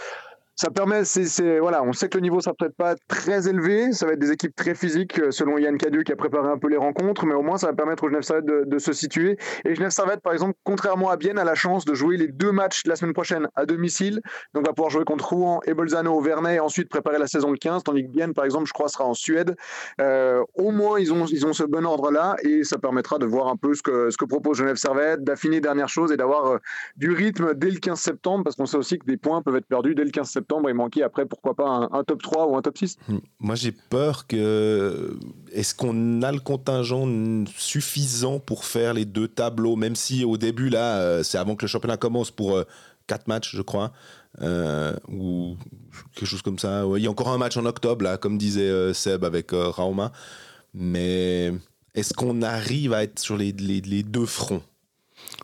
ça permet, c'est, voilà, on sait que le niveau sera peut-être pas très élevé, ça va être des équipes très physiques, euh, selon Yann Cadieux qui a préparé un peu les rencontres, mais au moins ça va permettre au Genève Servette de, se situer. Et Genève Servette, par exemple, contrairement à Bienne, a la chance de jouer les deux matchs la semaine prochaine à domicile, donc va pouvoir jouer contre Rouen et Bolzano au Vernet et ensuite préparer la saison de 15, tandis que Bienne, par exemple, je crois, sera en Suède. Euh, au moins, ils ont, ils ont ce bon ordre-là et ça permettra de voir un peu ce que, ce que propose Genève Servette, d'affiner dernière chose et d'avoir euh, du rythme dès le 15 septembre, parce qu'on sait aussi que des points peuvent être perdus dès le 15 septembre et manquer après, pourquoi pas un, top 3 ou un top 6 hmm. Moi, j'ai peur que. Est-ce qu'on a le contingent suffisant pour faire les deux tableaux, même si au début, là, euh, c'est avant que le championnat commence pour 4 euh, matchs, je crois. Euh, ou quelque chose comme ça. il y a encore un match en octobre, là, comme disait Seb avec Rauma. Mais est-ce qu'on arrive à être sur les deux fronts?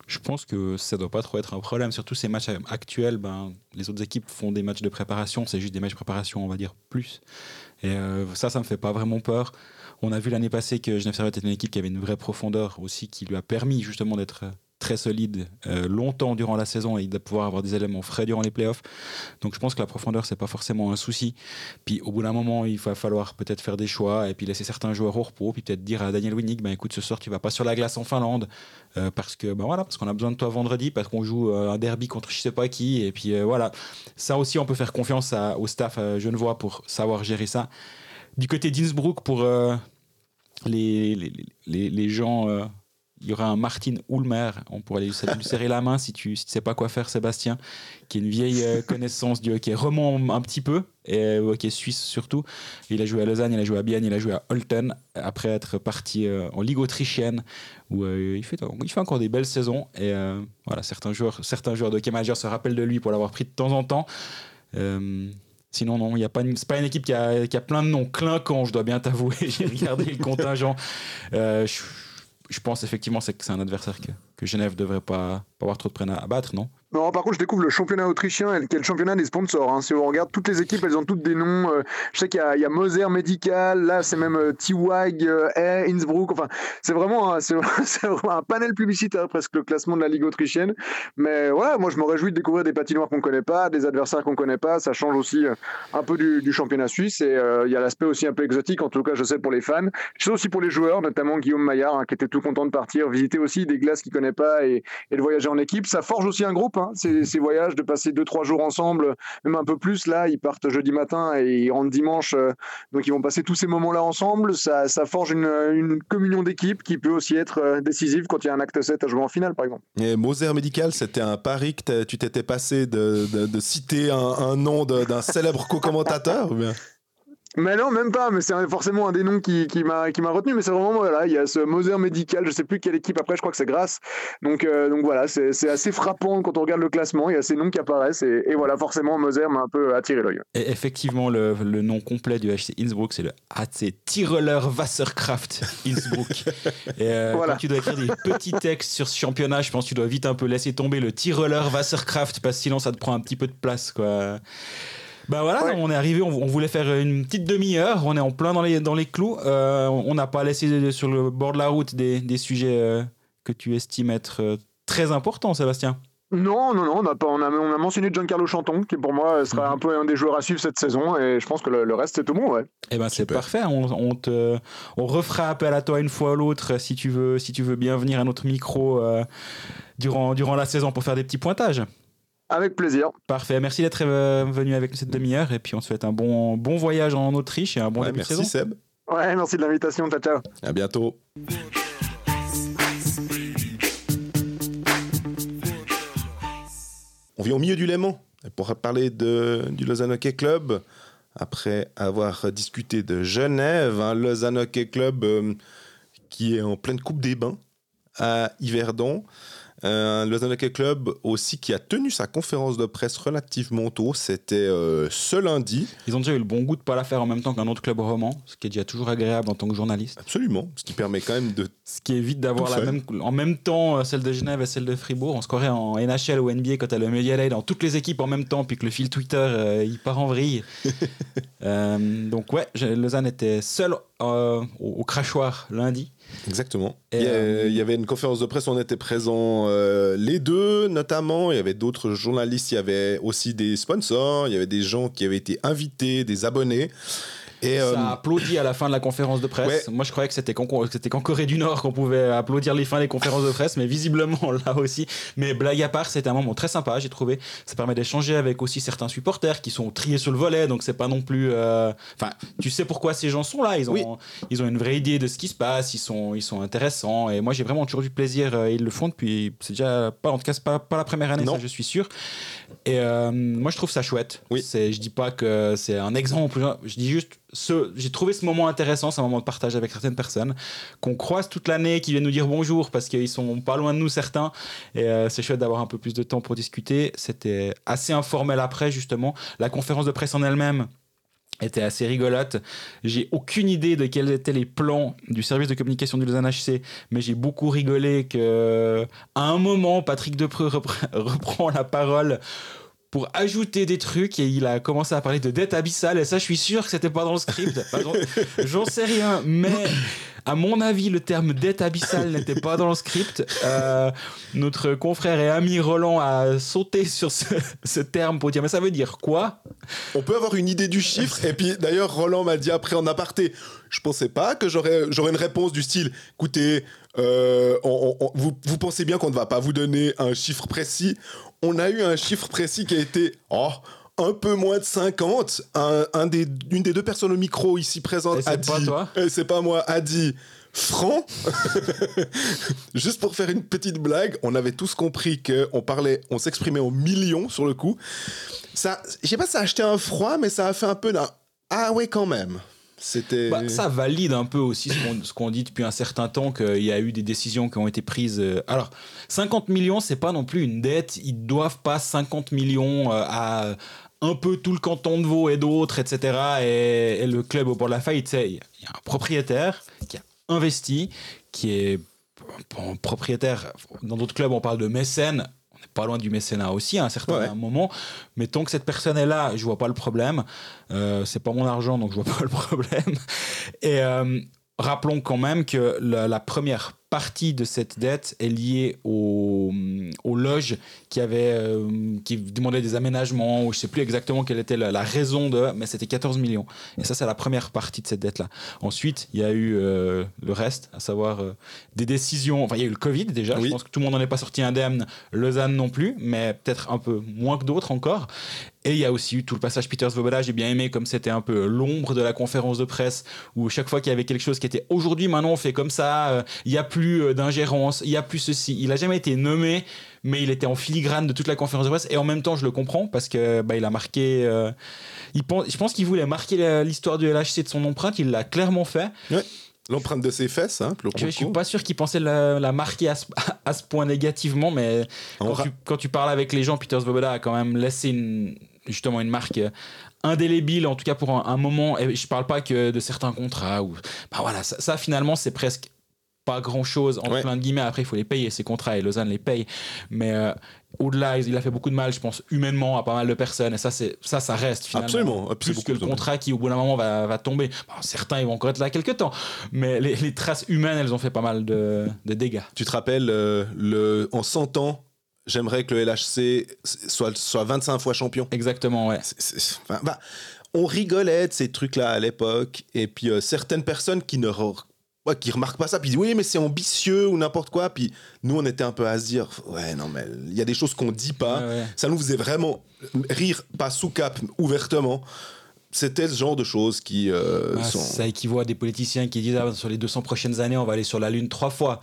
Je pense que ça doit pas trop être un problème. Surtout ces matchs actuels, ben, les autres équipes font des matchs de préparation, c'est juste des matchs de préparation, on va dire, plus. Et euh, ça, ça me fait pas vraiment peur. On a vu l'année passée que Genève Servette était une équipe qui avait une vraie profondeur aussi, qui lui a permis justement d'être très solide euh, longtemps durant la saison et de pouvoir avoir des éléments frais durant les playoffs. Donc je pense que la profondeur, c'est pas forcément un souci. Puis au bout d'un moment, il va falloir peut-être faire des choix et puis laisser certains joueurs au repos, puis peut-être dire à Daniel Winnick, ben écoute, ce soir, tu vas pas sur la glace en Finlande euh, parce que ben voilà, parce qu'on a besoin de toi vendredi, parce qu'on joue euh, un derby contre je sais pas qui. Et puis voilà, ça aussi, on peut faire confiance au staff genevois pour savoir gérer ça. Du côté d'Innsbruck, pour les, les, les, les, gens il y aura un Martin Ulmer, on pourrait lui serrer la main si tu ne sais pas quoi faire, Sébastien, qui est une vieille euh, connaissance du hockey roman un petit peu, et euh, hockey suisse surtout. Il a joué à Lausanne, il a joué à Bienne, il a joué à Holten, après être parti euh, en Ligue autrichienne, où il, fait, il fait encore des belles saisons. Et voilà, certains joueurs, certains joueurs de hockey majeur se rappellent de lui pour l'avoir pris de temps en temps. Sinon, non, y a pas une, équipe qui a, qui a, plein de noms clinquants, je dois bien t'avouer. J'ai regardé le contingent. je, je pense effectivement que c'est un adversaire que, que Genève devrait pas, pas avoir trop de peine à battre, non? Non, par contre, je découvre le championnat autrichien, qui est le championnat des sponsors. Hein. Si on regarde toutes les équipes, elles ont toutes des noms. Euh, je sais qu'il y, a Moser Medical, là, c'est même euh, T-Wag, euh, Innsbruck. Enfin, c'est vraiment, un, panel publicitaire, presque le classement de la Ligue autrichienne. Mais voilà, moi, je me réjouis de découvrir des patinoires qu'on connaît pas, des adversaires qu'on connaît pas. Ça change aussi euh, un peu du, du championnat suisse. Et il y a l'aspect aussi un peu exotique, en tout cas, je sais, pour les fans. Je sais aussi pour les joueurs, notamment Guillaume Maillard, hein, qui était tout content de partir, visiter aussi des glaces qu'il connaît pas et, de voyager en équipe. Ça forge aussi un groupe, hein, ces, voyages de passer deux trois jours ensemble, même un peu plus. Là, ils partent jeudi matin et ils rentrent dimanche, euh, donc ils vont passer tous ces moments-là ensemble. Ça, forge une, communion d'équipe qui peut aussi être euh, décisive quand il y a un acte 7 à jouer en finale, par exemple. Et Moser Medical, c'était un pari que tu t'étais passé de, citer un, nom d'un célèbre co-commentateur Mais non, même pas, mais c'est forcément un des noms qui, qui m'a retenu, mais c'est vraiment, voilà, il y a ce Moser médical, je sais plus quelle équipe après, je crois que c'est Grasse. Donc, euh, donc voilà, c'est assez frappant quand on regarde le classement, il y a ces noms qui apparaissent, et, voilà, forcément, Moser m'a un peu attiré l'œil. Effectivement, le, le, nom complet du HC Innsbruck, c'est le HC Tiroler Wasserkraft Innsbruck. et euh, voilà. quand tu dois écrire des petits textes sur ce championnat, je pense que tu dois vite un peu laisser tomber le Tiroler Wasserkraft, parce que sinon ça te prend un petit peu de place, quoi. Bah voilà, on est arrivé, on, voulait faire une petite demi-heure, on est en plein dans les, dans les clous. Euh, on n'a pas laissé sur le bord de la route des, des sujets euh, que tu estimes être euh, très importants, Sébastien. Non, non, non, on a, pas, on a, on a mentionné Giancarlo Chanton, qui pour moi sera mhm. un peu un des joueurs à suivre cette saison, et je pense que le, reste c'est tout bon, ouais. Eh ben c'est parfait, on, on, te, on refera appel à toi une fois ou l'autre si tu veux, si tu veux bien venir à notre micro durant, durant la saison pour faire des petits pointages. Avec plaisir. Parfait. Merci d'être euh, venu avec nous cette demi-heure. Et puis, on se souhaite un bon, bon voyage en Autriche et un bon début merci de saison. Seb. Ouais, merci de l'invitation. Ciao, ciao. À bientôt. On vient au milieu du Léman pour parler de, du Lausanne Hockey Club. Après avoir discuté de Genève, un Lausanne Hockey Club euh, qui est en pleine Coupe des Bains à Yverdon. Euh, le Lausanne Hockey Club aussi qui a tenu sa conférence de presse relativement tôt, c'était euh, ce lundi. Ils ont déjà eu le bon goût de ne pas la faire en même temps qu'un autre club roman, ce qui est déjà toujours agréable en tant que journaliste. Absolument, ce qui permet quand même de... Ce qui évite d'avoir la même, en même temps euh, celle de Genève et celle de Fribourg. On se croirait en NHL ou NBA quand tu as le Media Day dans toutes les équipes en même temps, puis que le fil Twitter, il part en vrille. donc ouais, Lausanne était seul au, au crachoir lundi. Exactement. Euh, il, y avait une conférence de presse on était présents euh, les deux, notamment. Il y avait d'autres journalistes, il y avait aussi des sponsors, il y avait des gens qui avaient été invités, des abonnés. Et, ça a euh, applaudi à la fin de la conférence de presse. Moi, je croyais que c'était qu'en Corée du Nord qu'on pouvait applaudir les fins des conférences de presse, mais visiblement là aussi. Mais blague à part, c'était un moment très sympa, j'ai trouvé. Ça permet d'échanger avec aussi certains supporters qui sont triés sur le volet, donc c'est pas non plus. Euh, enfin, tu sais pourquoi ces gens sont là. Ils ont, ils ont une vraie idée de ce qui se passe. Ils sont, ils sont intéressants. Et moi, j'ai vraiment toujours du plaisir. Euh, ils le font depuis. C'est déjà pas, en tout cas, pas, pas la première année, ça, je suis sûr. Et moi, je trouve ça chouette. Oui. Je dis pas que c'est un exemple. Je dis juste j'ai trouvé ce moment intéressant, c'est un moment de partage avec certaines personnes qu'on croise toute l'année, qui viennent nous dire bonjour parce qu'ils sont pas loin de nous certains. Et euh, c'est chouette d'avoir un peu plus de temps pour discuter. C'était assez informel après justement. La conférence de presse en elle-même était assez rigolote. J'ai aucune idée de quels étaient les plans du service de communication du Lausanne HC, mais j'ai beaucoup rigolé que à un moment Patrick Depreux reprend la parole pour ajouter des trucs et il a commencé à parler de dette abyssale et ça je suis sûr que c'était pas dans le script. J'en sais rien mais à mon avis le terme dette abyssale n'était pas dans le script. Euh, notre confrère et ami Roland a sauté sur ce, terme pour dire mais ça veut dire quoi? On peut avoir une idée du chiffre. Et puis d'ailleurs Roland m'a dit après en aparté je pensais pas que j'aurais j'aurais une réponse du style écoutez euh, vous, vous, pensez bien qu'on ne va pas vous donner un chiffre précis? On a eu un chiffre précis qui a été oh, un peu moins de 50. Un, des, une des deux personnes au micro ici présente a dit. C'est pas moi, a dit franc. Juste pour faire une petite blague, on avait tous compris qu'on parlait, on s'exprimait en millions sur le coup. Ça, je sais pas, ça a acheté un froid, mais ça a fait un peu d'un ah ouais quand même. C'était. Bah, ça valide un peu aussi ce qu'on dit depuis un certain temps qu'il y a eu des décisions qui ont été prises. Euh, alors, 50 millions, c'est pas non plus une dette. Ils doivent pas 50 millions euh, à un peu tout le canton de Vaud et d'autres, etc. Et, le club au bord de la faillite, il y a un propriétaire qui a investi, qui est propriétaire. Dans d'autres clubs, on parle de mécène pas loin du mécénat aussi à un certain moment. Mais tant que cette personne est là, je vois pas le problème. Euh, c'est pas mon argent, donc je vois pas le problème. Et euh, rappelons quand même que la première partie de cette dette est liée aux, aux loges qui, avaient, euh, qui demandaient des aménagements, ou je ne sais plus exactement quelle était la, raison de, mais c'était 14 millions. Et ça, c'est la première partie de cette dette-là. Ensuite, il y a eu euh, le reste, à savoir euh, des décisions. Enfin, il y a eu le Covid déjà. Je pense que tout le monde n'en est pas sorti indemne. Lausanne non plus, mais peut-être un peu moins que d'autres encore. Et il y a aussi eu tout le passage Peters Voboda, j'ai bien aimé comme c'était un peu l'ombre de la conférence de presse, où chaque fois qu'il y avait quelque chose qui était aujourd'hui, maintenant on fait comme ça, il n'y a plus d'ingérence, il n'y a plus ceci. Il n'a jamais été nommé, mais il était en filigrane de toute la conférence de presse et en même temps je le comprends parce que bah, il a marqué euh, il pense, je pense qu'il voulait marquer l'histoire du LHC de son empreinte il l'a clairement fait L'empreinte de ses fesses, hein, Je, suis pas sûr qu'il pensait la, marquer à ce, à ce, point négativement, mais quand tu, quand tu, parles avec les gens, Peter Svoboda a quand même laissé une, justement une marque indélébile, en tout cas pour un, moment. Et je parle pas que de certains contrats. Ou, bah voilà, ça, ça finalement, c'est presque pas grand chose en plein de guillemets. Après, il faut les payer, ces contrats, et Lausanne les paye. Mais euh, au-delà, il a fait beaucoup de mal, je pense, humainement à pas mal de personnes. Et ça, c'est ça, ça reste finalement. Absolument. Plus que le contrat qui, au bout d'un moment, va, va tomber. certains, ils vont encore être là quelques temps. Mais les, les, traces humaines, elles ont fait pas mal de, de dégâts. Tu te rappelles, euh, le, en 100 ans, j'aimerais que le LHC soit, soit 25 fois champion. Exactement, ouais. bah, on rigolait de ces trucs-là à l'époque. Et puis, euh, certaines personnes qui ne qui remarquent pas ça, puis disent oui, mais c'est ambitieux ou n'importe quoi. Puis nous, on était un peu à se dire ouais, non, mais il y a des choses qu'on dit pas. Ça nous faisait vraiment rire, pas sous cap, ouvertement. C'était ce genre de choses qui euh, sont... Ça équivaut à des politiciens qui disent ah, sur les 200 prochaines années, on va aller sur la Lune trois fois.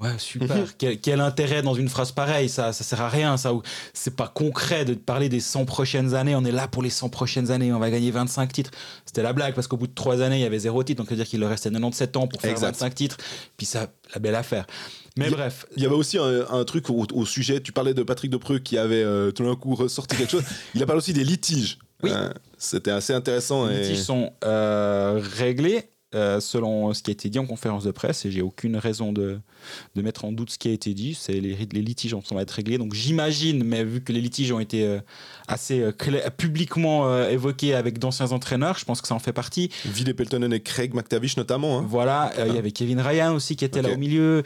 Ouais, super. Mhm. quel, intérêt dans une phrase pareille Ça, ça sert à rien. Ça, c'est pas concret de parler des 100 prochaines années. On est là pour les 100 prochaines années. On va gagner 25 titres. C'était la blague parce qu'au bout de 3 années, il y avait zéro titre. Donc, c'est-à-dire qu'il leur restait 97 ans pour faire 25 titres. Puis ça, la belle affaire. Mais bref. Il y avait aussi un, truc au, sujet. Tu parlais de Patrick Depreux qui avait euh, tout d'un coup ressorti quelque chose. Il a parlé aussi des litiges. Oui. Euh, c'était assez intéressant. Les litiges sont euh, réglés euh, selon ce qui a été dit en conférence de presse, et j'ai aucune raison de, de, mettre en doute ce qui a été dit, c'est les, les litiges sont être réglés. Donc j'imagine, mais vu que les litiges ont été euh, assez euh, publiquement évoqués avec d'anciens entraîneurs, je pense que ça en fait partie. Ville Peltonen et Craig McTavish notamment. Hein. Voilà, il y avait Kevin Ryan aussi qui était là au milieu.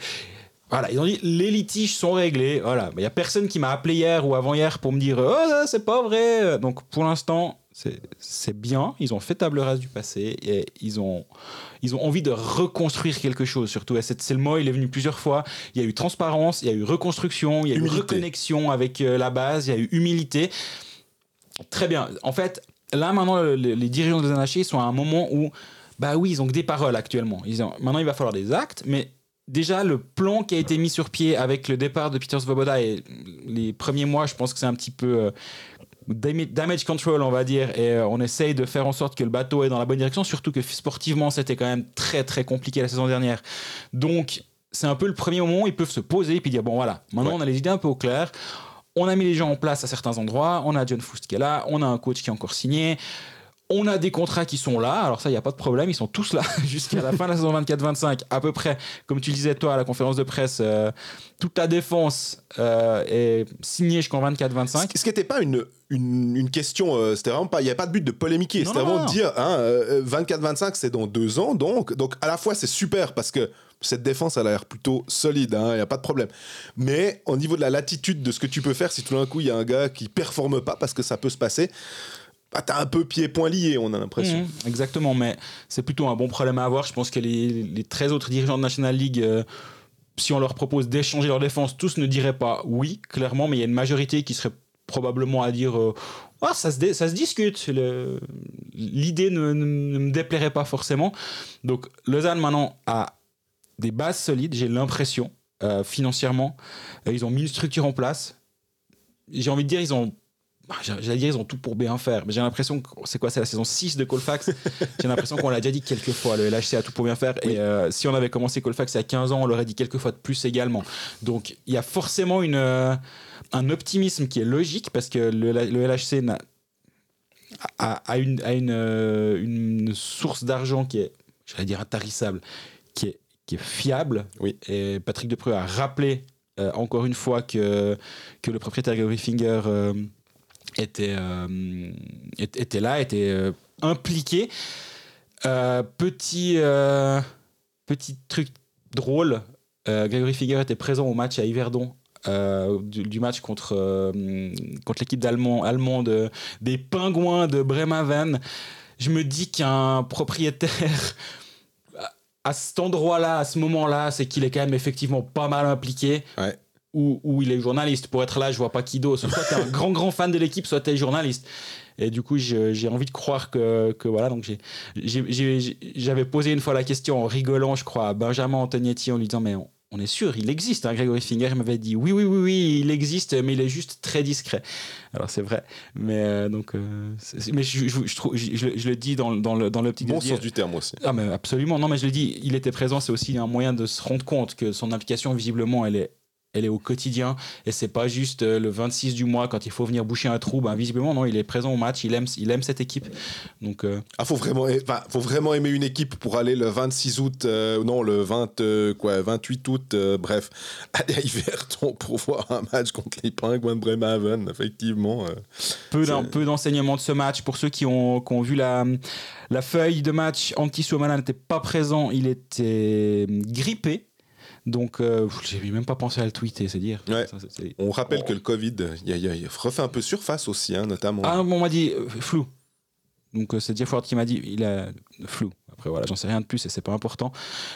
Voilà, ils ont dit les litiges sont réglés. Voilà, il y a personne qui m'a appelé hier ou avant-hier pour me dire oh c'est pas vrai. Donc pour l'instant c'est bien. Ils ont fait table rase du passé et ils ont, ils ont envie de reconstruire quelque chose, surtout. C'est le mot, il est venu plusieurs fois. Il y a eu transparence, il y a eu reconstruction, il y a eu reconnexion avec euh, la base, il y a eu humilité. Très bien. En fait, là, maintenant, les, dirigeants de NHI sont à un moment où, bah oui, ils ont que des paroles actuellement. Ils ont, maintenant, il va falloir des actes, mais déjà le plan qui a été mis sur pied avec le départ de Peter Svoboda et les premiers mois, je pense que c'est un petit peu euh, damage control, on va dire, et euh, on essaye de faire en sorte que le bateau est dans la bonne direction, surtout que sportivement, c'était quand même très très compliqué la saison dernière. Donc, c'est un peu le premier moment où ils peuvent se poser et puis dire bon voilà, maintenant on a les idées un peu au clair. On a mis les gens en place à certains endroits. On a John Foust qui est là. On a un coach qui est encore signé. On a des contrats qui sont là, alors ça, il n'y a pas de problème, ils sont tous là jusqu'à la fin de la saison 24-25, à peu près, comme tu disais toi à la conférence de presse, euh, toute la défense euh, est signée jusqu'en 24-25. Ce qui n'était pas une, une, question, euh, c'était vraiment pas, il n'y avait pas de but de polémiquer, c'était vraiment de dire, hein, 24-25 c'est dans deux ans, donc, donc à la fois c'est super parce que cette défense, elle a l'air plutôt solide, il hein, n'y a pas de problème. Mais au niveau de la latitude de ce que tu peux faire, si tout d'un coup il y a un gars qui performe pas, parce que ça peut se passer, bah, t'as un peu pieds-poings liés, on a l'impression. Mmh, exactement, mais c'est plutôt un bon problème à avoir. Je pense que les, les 13 autres dirigeants de National League, euh, si on leur propose d'échanger leur défense, tous ne diraient pas oui, clairement, mais il y a une majorité qui serait probablement à dire ah, ça, se discute. L'idée ne, me déplairait pas forcément. Donc, Lausanne maintenant a des bases solides, j'ai l'impression, euh, financièrement. ils ont mis une structure en place. J'ai envie de dire, ils ont j'allais dire, ils ont tout pour bien faire. Mais j'ai l'impression que c'est quoi C'est la saison 6 de Colfax? j'ai l'impression qu'on l'a déjà dit quelques fois. Le LHC a tout pour bien faire. Et euh, si on avait commencé Colfax il y a 15 ans, on l'aurait dit quelques fois de plus également. Donc il y a forcément une, euh, un optimisme qui est logique parce que le, LHC a, une, a une, euh, une, source d'argent qui est, j'allais dire, intarissable, qui est, qui est fiable. Oui. Et Patrick Depreux a rappelé encore une fois que, que le propriétaire Gary Finger était, euh, était là, était euh, impliqué. Euh, petit, petit truc drôle, Grégory Figuer était présent au match à Yverdon du, match contre, contre l'équipe allemande des Pingouins de Bremerhaven. Je me dis qu'un propriétaire à cet endroit-là, à ce moment-là, c'est qu'il est quand même effectivement pas mal impliqué. Ouais où, il est journaliste. Pour être là, je vois pas qui d'autre. Soit tu es un grand, grand fan de l'équipe, soit tu es journaliste. Et du coup, j'ai envie de croire que, que voilà. Donc, j'avais posé une fois la question en rigolant, je crois, à Benjamin Antonietti en lui disant Mais on est sûr, il existe. Hein. Grégory Finger m'avait dit oui, oui, oui, oui, il existe, mais il est juste très discret. Alors c'est vrai, mais euh, donc, euh, mais je, je, trouve, je, le dis dans, dans le dans l'optique bon de sens du terme aussi. Ah mais absolument, non, mais je le dis, il était présent, c'est aussi un moyen de se rendre compte que son implication visiblement, elle est elle est au quotidien. Et c'est pas juste euh, le 26 du mois quand il faut venir boucher un trou ben, visiblement non il est présent au match il aime il aime cette équipe. Donc euh... ah faut vraiment faut vraiment aimer une équipe pour aller le 26 août euh, non le 20 euh, quoi 28 août bref. Aller à Yverton pour voir un match contre les Penguins de Bremerhaven effectivement peu peu d'enseignement de ce match. Pour ceux qui ont, qui ont vu la la feuille de match Antti Suomala n'était pas présent. Il était grippé donc, euh, j'ai même pas pensé à le tweeter, c'est dire. Ouais. Ça, c'est... On rappelle oh. que le Covid, il y, y, refait un peu surface aussi, hein, notamment. Ah, bon, on m'a dit euh, flou. Donc, euh, c'est Jeff Ward qui m'a dit il a flou. Après, voilà, j'en sais rien de plus et c'est pas important.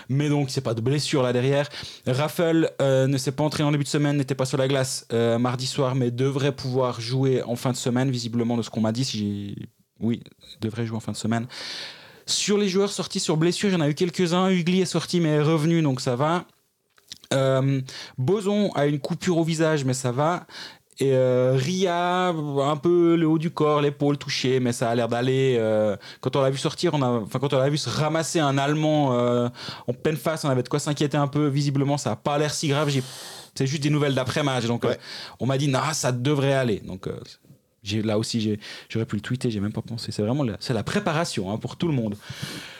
Mais donc, c'est pas de blessure là derrière. Raffle euh, ne s'est pas entré en début de semaine, n'était pas sur la glace euh, mardi soir, mais devrait pouvoir jouer en fin de semaine, visiblement, de ce qu'on m'a dit. Si j'ai... Oui, devrait jouer en fin de semaine. Sur les joueurs sortis sur blessure, il y en a eu quelques-uns. Ugly est sorti mais est revenu, donc ça va. Euh, Boson a une coupure au visage, mais ça va. Et euh, Ria, un peu le haut du corps, l'épaule touchée, mais ça a l'air d'aller. Euh, quand on l'a vu sortir, on a, enfin quand on l'a vu se ramasser un Allemand euh, en pleine face, on avait de quoi s'inquiéter un peu. Visiblement, ça a pas l'air si grave. C'est juste des nouvelles d'après match, donc ouais. on m'a dit non, ça devrait aller. Donc là aussi, j'aurais pu le tweeter, j'ai même pas pensé. C'est vraiment la, c'est la préparation hein, pour tout le monde.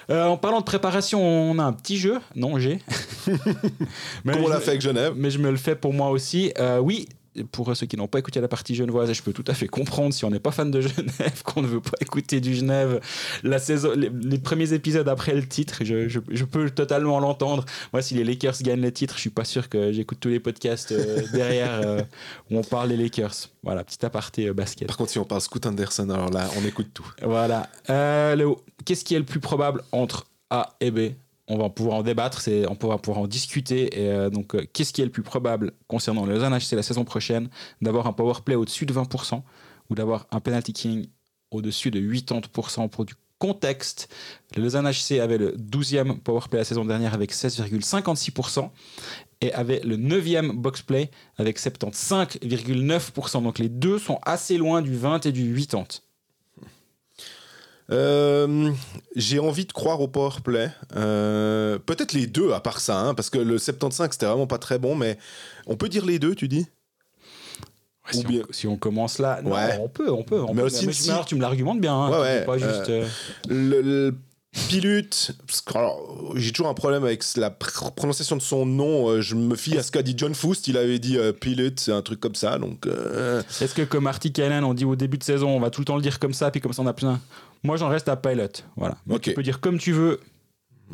Euh, en parlant de préparation, on a un petit jeu. Non, j'ai. Comme on l'a fait avec Genève? Mais je me le fais pour moi aussi. Euh, oui, pour ceux qui n'ont pas écouté la partie genevoise, et je peux tout à fait comprendre si on n'est pas fan de Genève, qu'on ne veut pas écouter du Genève, la saison, les, les premiers épisodes après le titre, je, je, je peux totalement l'entendre. Moi, si les Lakers gagnent le titre, je suis pas sûr que j'écoute tous les podcasts euh, derrière euh, où on parle des Lakers. Voilà, petit aparté euh, basket. Par contre, si on parle Scoot Anderson, alors là, on écoute tout. Voilà. Qu'est-ce qui est le plus probable entre A et B? On va pouvoir en débattre, on va pouvoir en discuter. Et euh, donc, euh, qu'est-ce qui est le plus probable concernant le Lausanne HC la saison prochaine? D'avoir un power play au-dessus de 20% ou d'avoir un penalty king au-dessus de 80% pour du contexte. Le Lausanne HC avait le 12e power play la saison dernière avec 16,56% et avait le 9e box play avec 75,9%. Donc, les deux sont assez loin du 20 et du 80. Euh, j'ai envie de croire au powerplay. Euh, Peut-être les deux, à part ça, hein, parce que le 75, c'était vraiment pas très bon, mais on peut dire les deux, tu dis? Ouais, si, bien... on, si, on, commence là, non, ouais. on peut, on peut. On mais peut. aussi, mais, si... tu me l'argumentes bien. Hein, ouais, ouais, pas juste, euh, le, le, Pilute, j'ai toujours un problème avec la prononciation de son nom. Euh, Je me fie à ce qu'a dit John Foust. Il avait dit euh, Pilute, c'est un truc comme ça. Donc, euh... est-ce que comme Artikainen, on dit au début de saison, on va tout le temps le dire comme ça, puis comme ça on a plein. Moi, j'en reste à Pilot. Voilà. Mais okay. Tu peux dire comme tu veux.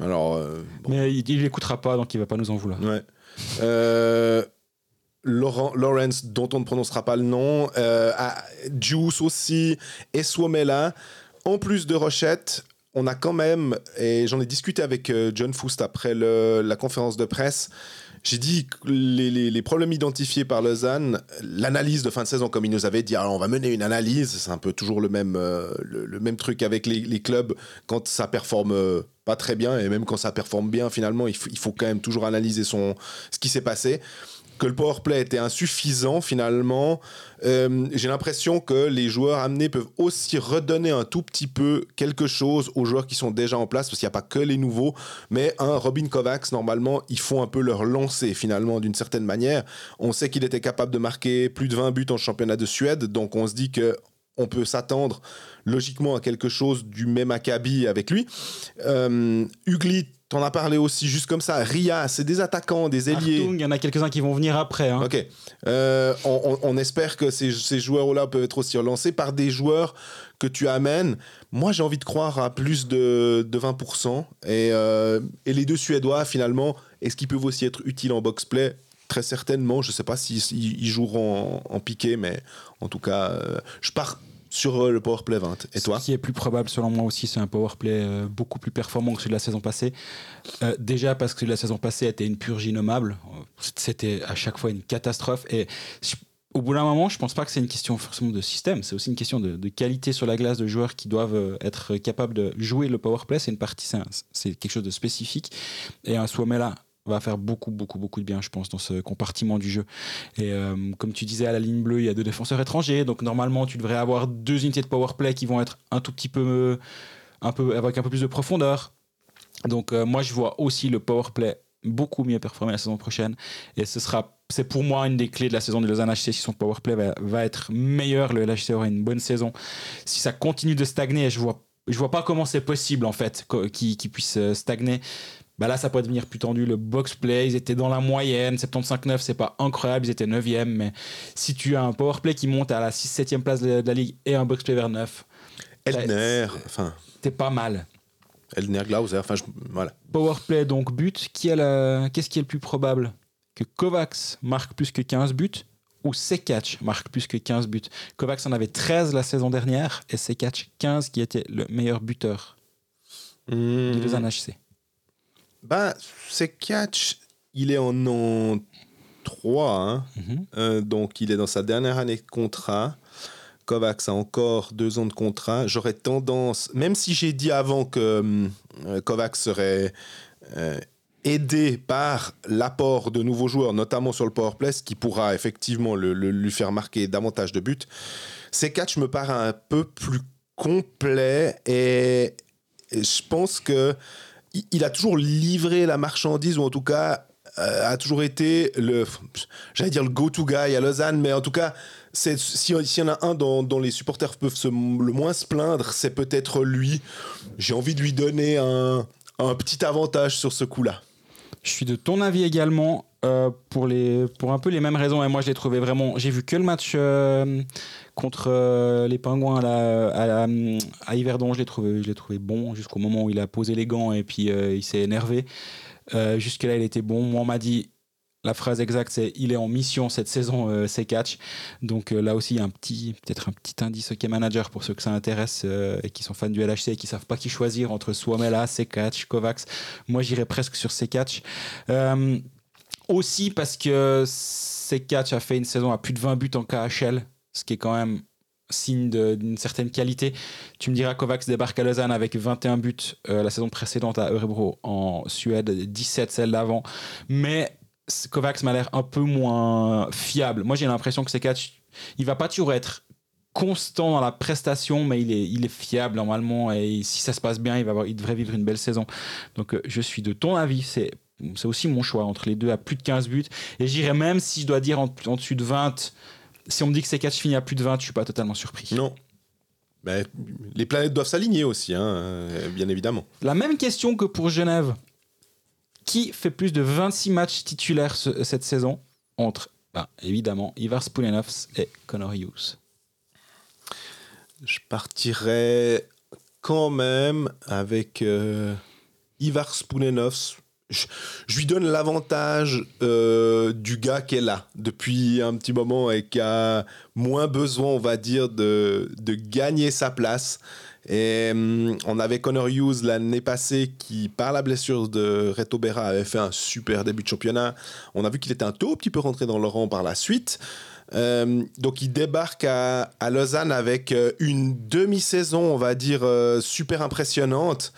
Alors. Euh, bon. Mais il, il écoutera pas, donc il va pas nous en vouloir. Ouais. Euh, Laurent, Lawrence, dont on ne prononcera pas le nom. Euh, Juice aussi. Et Swomela. En plus de Rochette, on a quand même, et j'en ai discuté avec John Foust après la conférence de presse, j'ai dit les, les, problèmes identifiés par Lausanne, l'analyse de fin de saison, comme il nous avait dit, alors on va mener une analyse, c'est un peu toujours le même, euh, le, même truc avec les, les, clubs. Quand ça performe euh, pas très bien, et même quand ça performe bien, finalement, il, il faut quand même toujours analyser son, ce qui s'est passé que le powerplay était insuffisant finalement. Euh, J'ai l'impression que les joueurs amenés peuvent aussi redonner un tout petit peu quelque chose aux joueurs qui sont déjà en place, parce qu'il n'y a pas que les nouveaux, mais un Robin Kovacs, normalement, ils font un peu leur lancer finalement d'une certaine manière. On sait qu'il était capable de marquer plus de 20 buts en championnat de Suède, donc on se dit que on peut s'attendre logiquement à quelque chose du même acabit avec lui. Euh, T'en as parlé aussi juste comme ça. Ria, c'est des attaquants, des ailiers. Il y en a quelques-uns qui vont venir après. Hein. Ok. Euh, on, on, espère que ces, ces joueurs-là peuvent être aussi relancés par des joueurs que tu amènes. Moi, j'ai envie de croire à plus de, de 20%. Et, euh, et les deux Suédois, finalement, est-ce qu'ils peuvent aussi être utiles en box-play Très certainement. Je ne sais pas s'ils si, si joueront en, en, piqué, mais en tout cas, euh, je pars sur le powerplay 20. Et toi Ce qui est plus probable, selon moi aussi, c'est un powerplay euh, beaucoup plus performant que celui de la saison passée. Euh, déjà parce que la saison passée était une purge innommable. C'était à chaque fois une catastrophe. Et au bout d'un moment, je pense pas que c'est une question forcément de système. C'est aussi une question de, de, qualité sur la glace de joueurs qui doivent être capables de jouer le powerplay. C'est une partie, c'est quelque chose de spécifique. Et un Swamela va faire beaucoup, beaucoup, beaucoup de bien, je pense, dans ce compartiment du jeu. Et euh, comme tu disais, à la ligne bleue, il y a deux défenseurs étrangers. Donc normalement, tu devrais avoir deux unités de power play qui vont être un tout petit peu, un peu avec un peu plus de profondeur. Donc euh, moi, je vois aussi le power play beaucoup mieux performer la saison prochaine. Et ce sera, c'est pour moi une des clés de la saison de Lausanne HC. Si son powerplay va, va être meilleur, le LHC aura une bonne saison. Si ça continue de stagner, je vois, je vois pas comment c'est possible en fait qu'il puisse euh, stagner. Bah là, ça pourrait devenir plus tendu. Le box play, ils étaient dans la moyenne. 75-9, c'est pas incroyable, ils étaient 9e. Mais si tu as un powerplay qui monte à la 6-7e place de la ligue et un box play vers 9, Elner, enfin. T'es pas mal. Elner Glauser, enfin voilà. Powerplay donc but, qui a la... qu'est-ce qui est le plus probable? Que Kovacs marque plus que 15 buts ou Sekac marque plus que 15 buts? Kovacs en avait 13 la saison dernière et Sekac 15 qui était le meilleur buteur mmh. de HC. Bah, Sekac, il est en an 3, hein. Mhm. euh, donc il est dans sa dernière année de contrat. Kovacs a encore deux ans de contrat. J'aurais tendance, même si j'ai dit avant que euh, Kovacs serait euh, aidé par l'apport de nouveaux joueurs, notamment sur le powerplay, ce qui pourra effectivement le, lui faire marquer davantage de buts, ces catchs me paraît un peu plus complet et, je pense que il a toujours livré la marchandise ou en tout cas euh, a toujours été le, j'allais dire le go-to guy à Lausanne, mais en tout cas, s'il si, y en a un dont, les supporters peuvent se, le moins se plaindre, c'est peut-être lui. J'ai envie de lui donner un, un petit avantage sur ce coup-là. Je suis de ton avis également. Euh, pour, les, pour un peu les mêmes raisons. Et moi, je l'ai trouvé vraiment. J'ai vu que le match euh, contre les Pingouins à, Yverdon. Je l'ai trouvé, bon jusqu'au moment où il a posé les gants et puis il s'est énervé. Euh, jusque-là, il était bon. Moi, on m'a dit la phrase exacte, c'est il est en mission cette saison, euh, c'est catch. Donc euh, là aussi, un petit, peut-être un petit indice hockey manager pour ceux que ça intéresse et qui sont fans du LHC et qui savent pas qui choisir entre Suomela, catch, Kovacs. Moi, j'irais presque sur catch. aussi parce que catch a fait une saison à plus de 20 buts en KHL, ce qui est quand même signe d'une certaine qualité. Tu me diras, Kovacs débarque à Lausanne avec 21 buts euh, la saison précédente à Örebro en Suède, 17 celle d'avant. Mais Kovacs m'a l'air un peu moins fiable. Moi, j'ai l'impression que ces catchs, il va pas toujours être constant dans la prestation, mais il est, il est fiable normalement. Et si ça se passe bien, il, va avoir, il devrait vivre une belle saison. Donc, euh, je suis de ton avis. C'est aussi mon choix entre les deux à plus de 15 buts. Et j'irais même, si je dois dire en, en dessus de 20, si on me dit que ces catchs finissent à plus de 20, je suis pas totalement surpris. Non. Mais les planètes doivent s'aligner aussi, hein, euh, bien évidemment. La même question que pour Genève. Qui fait plus de 26 matchs titulaires cette saison entre, bah, évidemment, Ivar Spoulenovs et Connor Hughes? Je partirais quand même avec euh, Ivar Spoulenovs je, lui donne l'avantage euh, du gars qui est là depuis un petit moment et qui a moins besoin, on va dire, de, de gagner sa place. Et hum, on avait Connor Hughes l'année passée qui, par la blessure de Reto Berra, avait fait un super début de championnat. On a vu qu'il était un tout petit peu rentré dans le rang par la suite. Euh, donc il débarque à, à Lausanne avec euh, une demi-saison, on va dire, super impressionnante.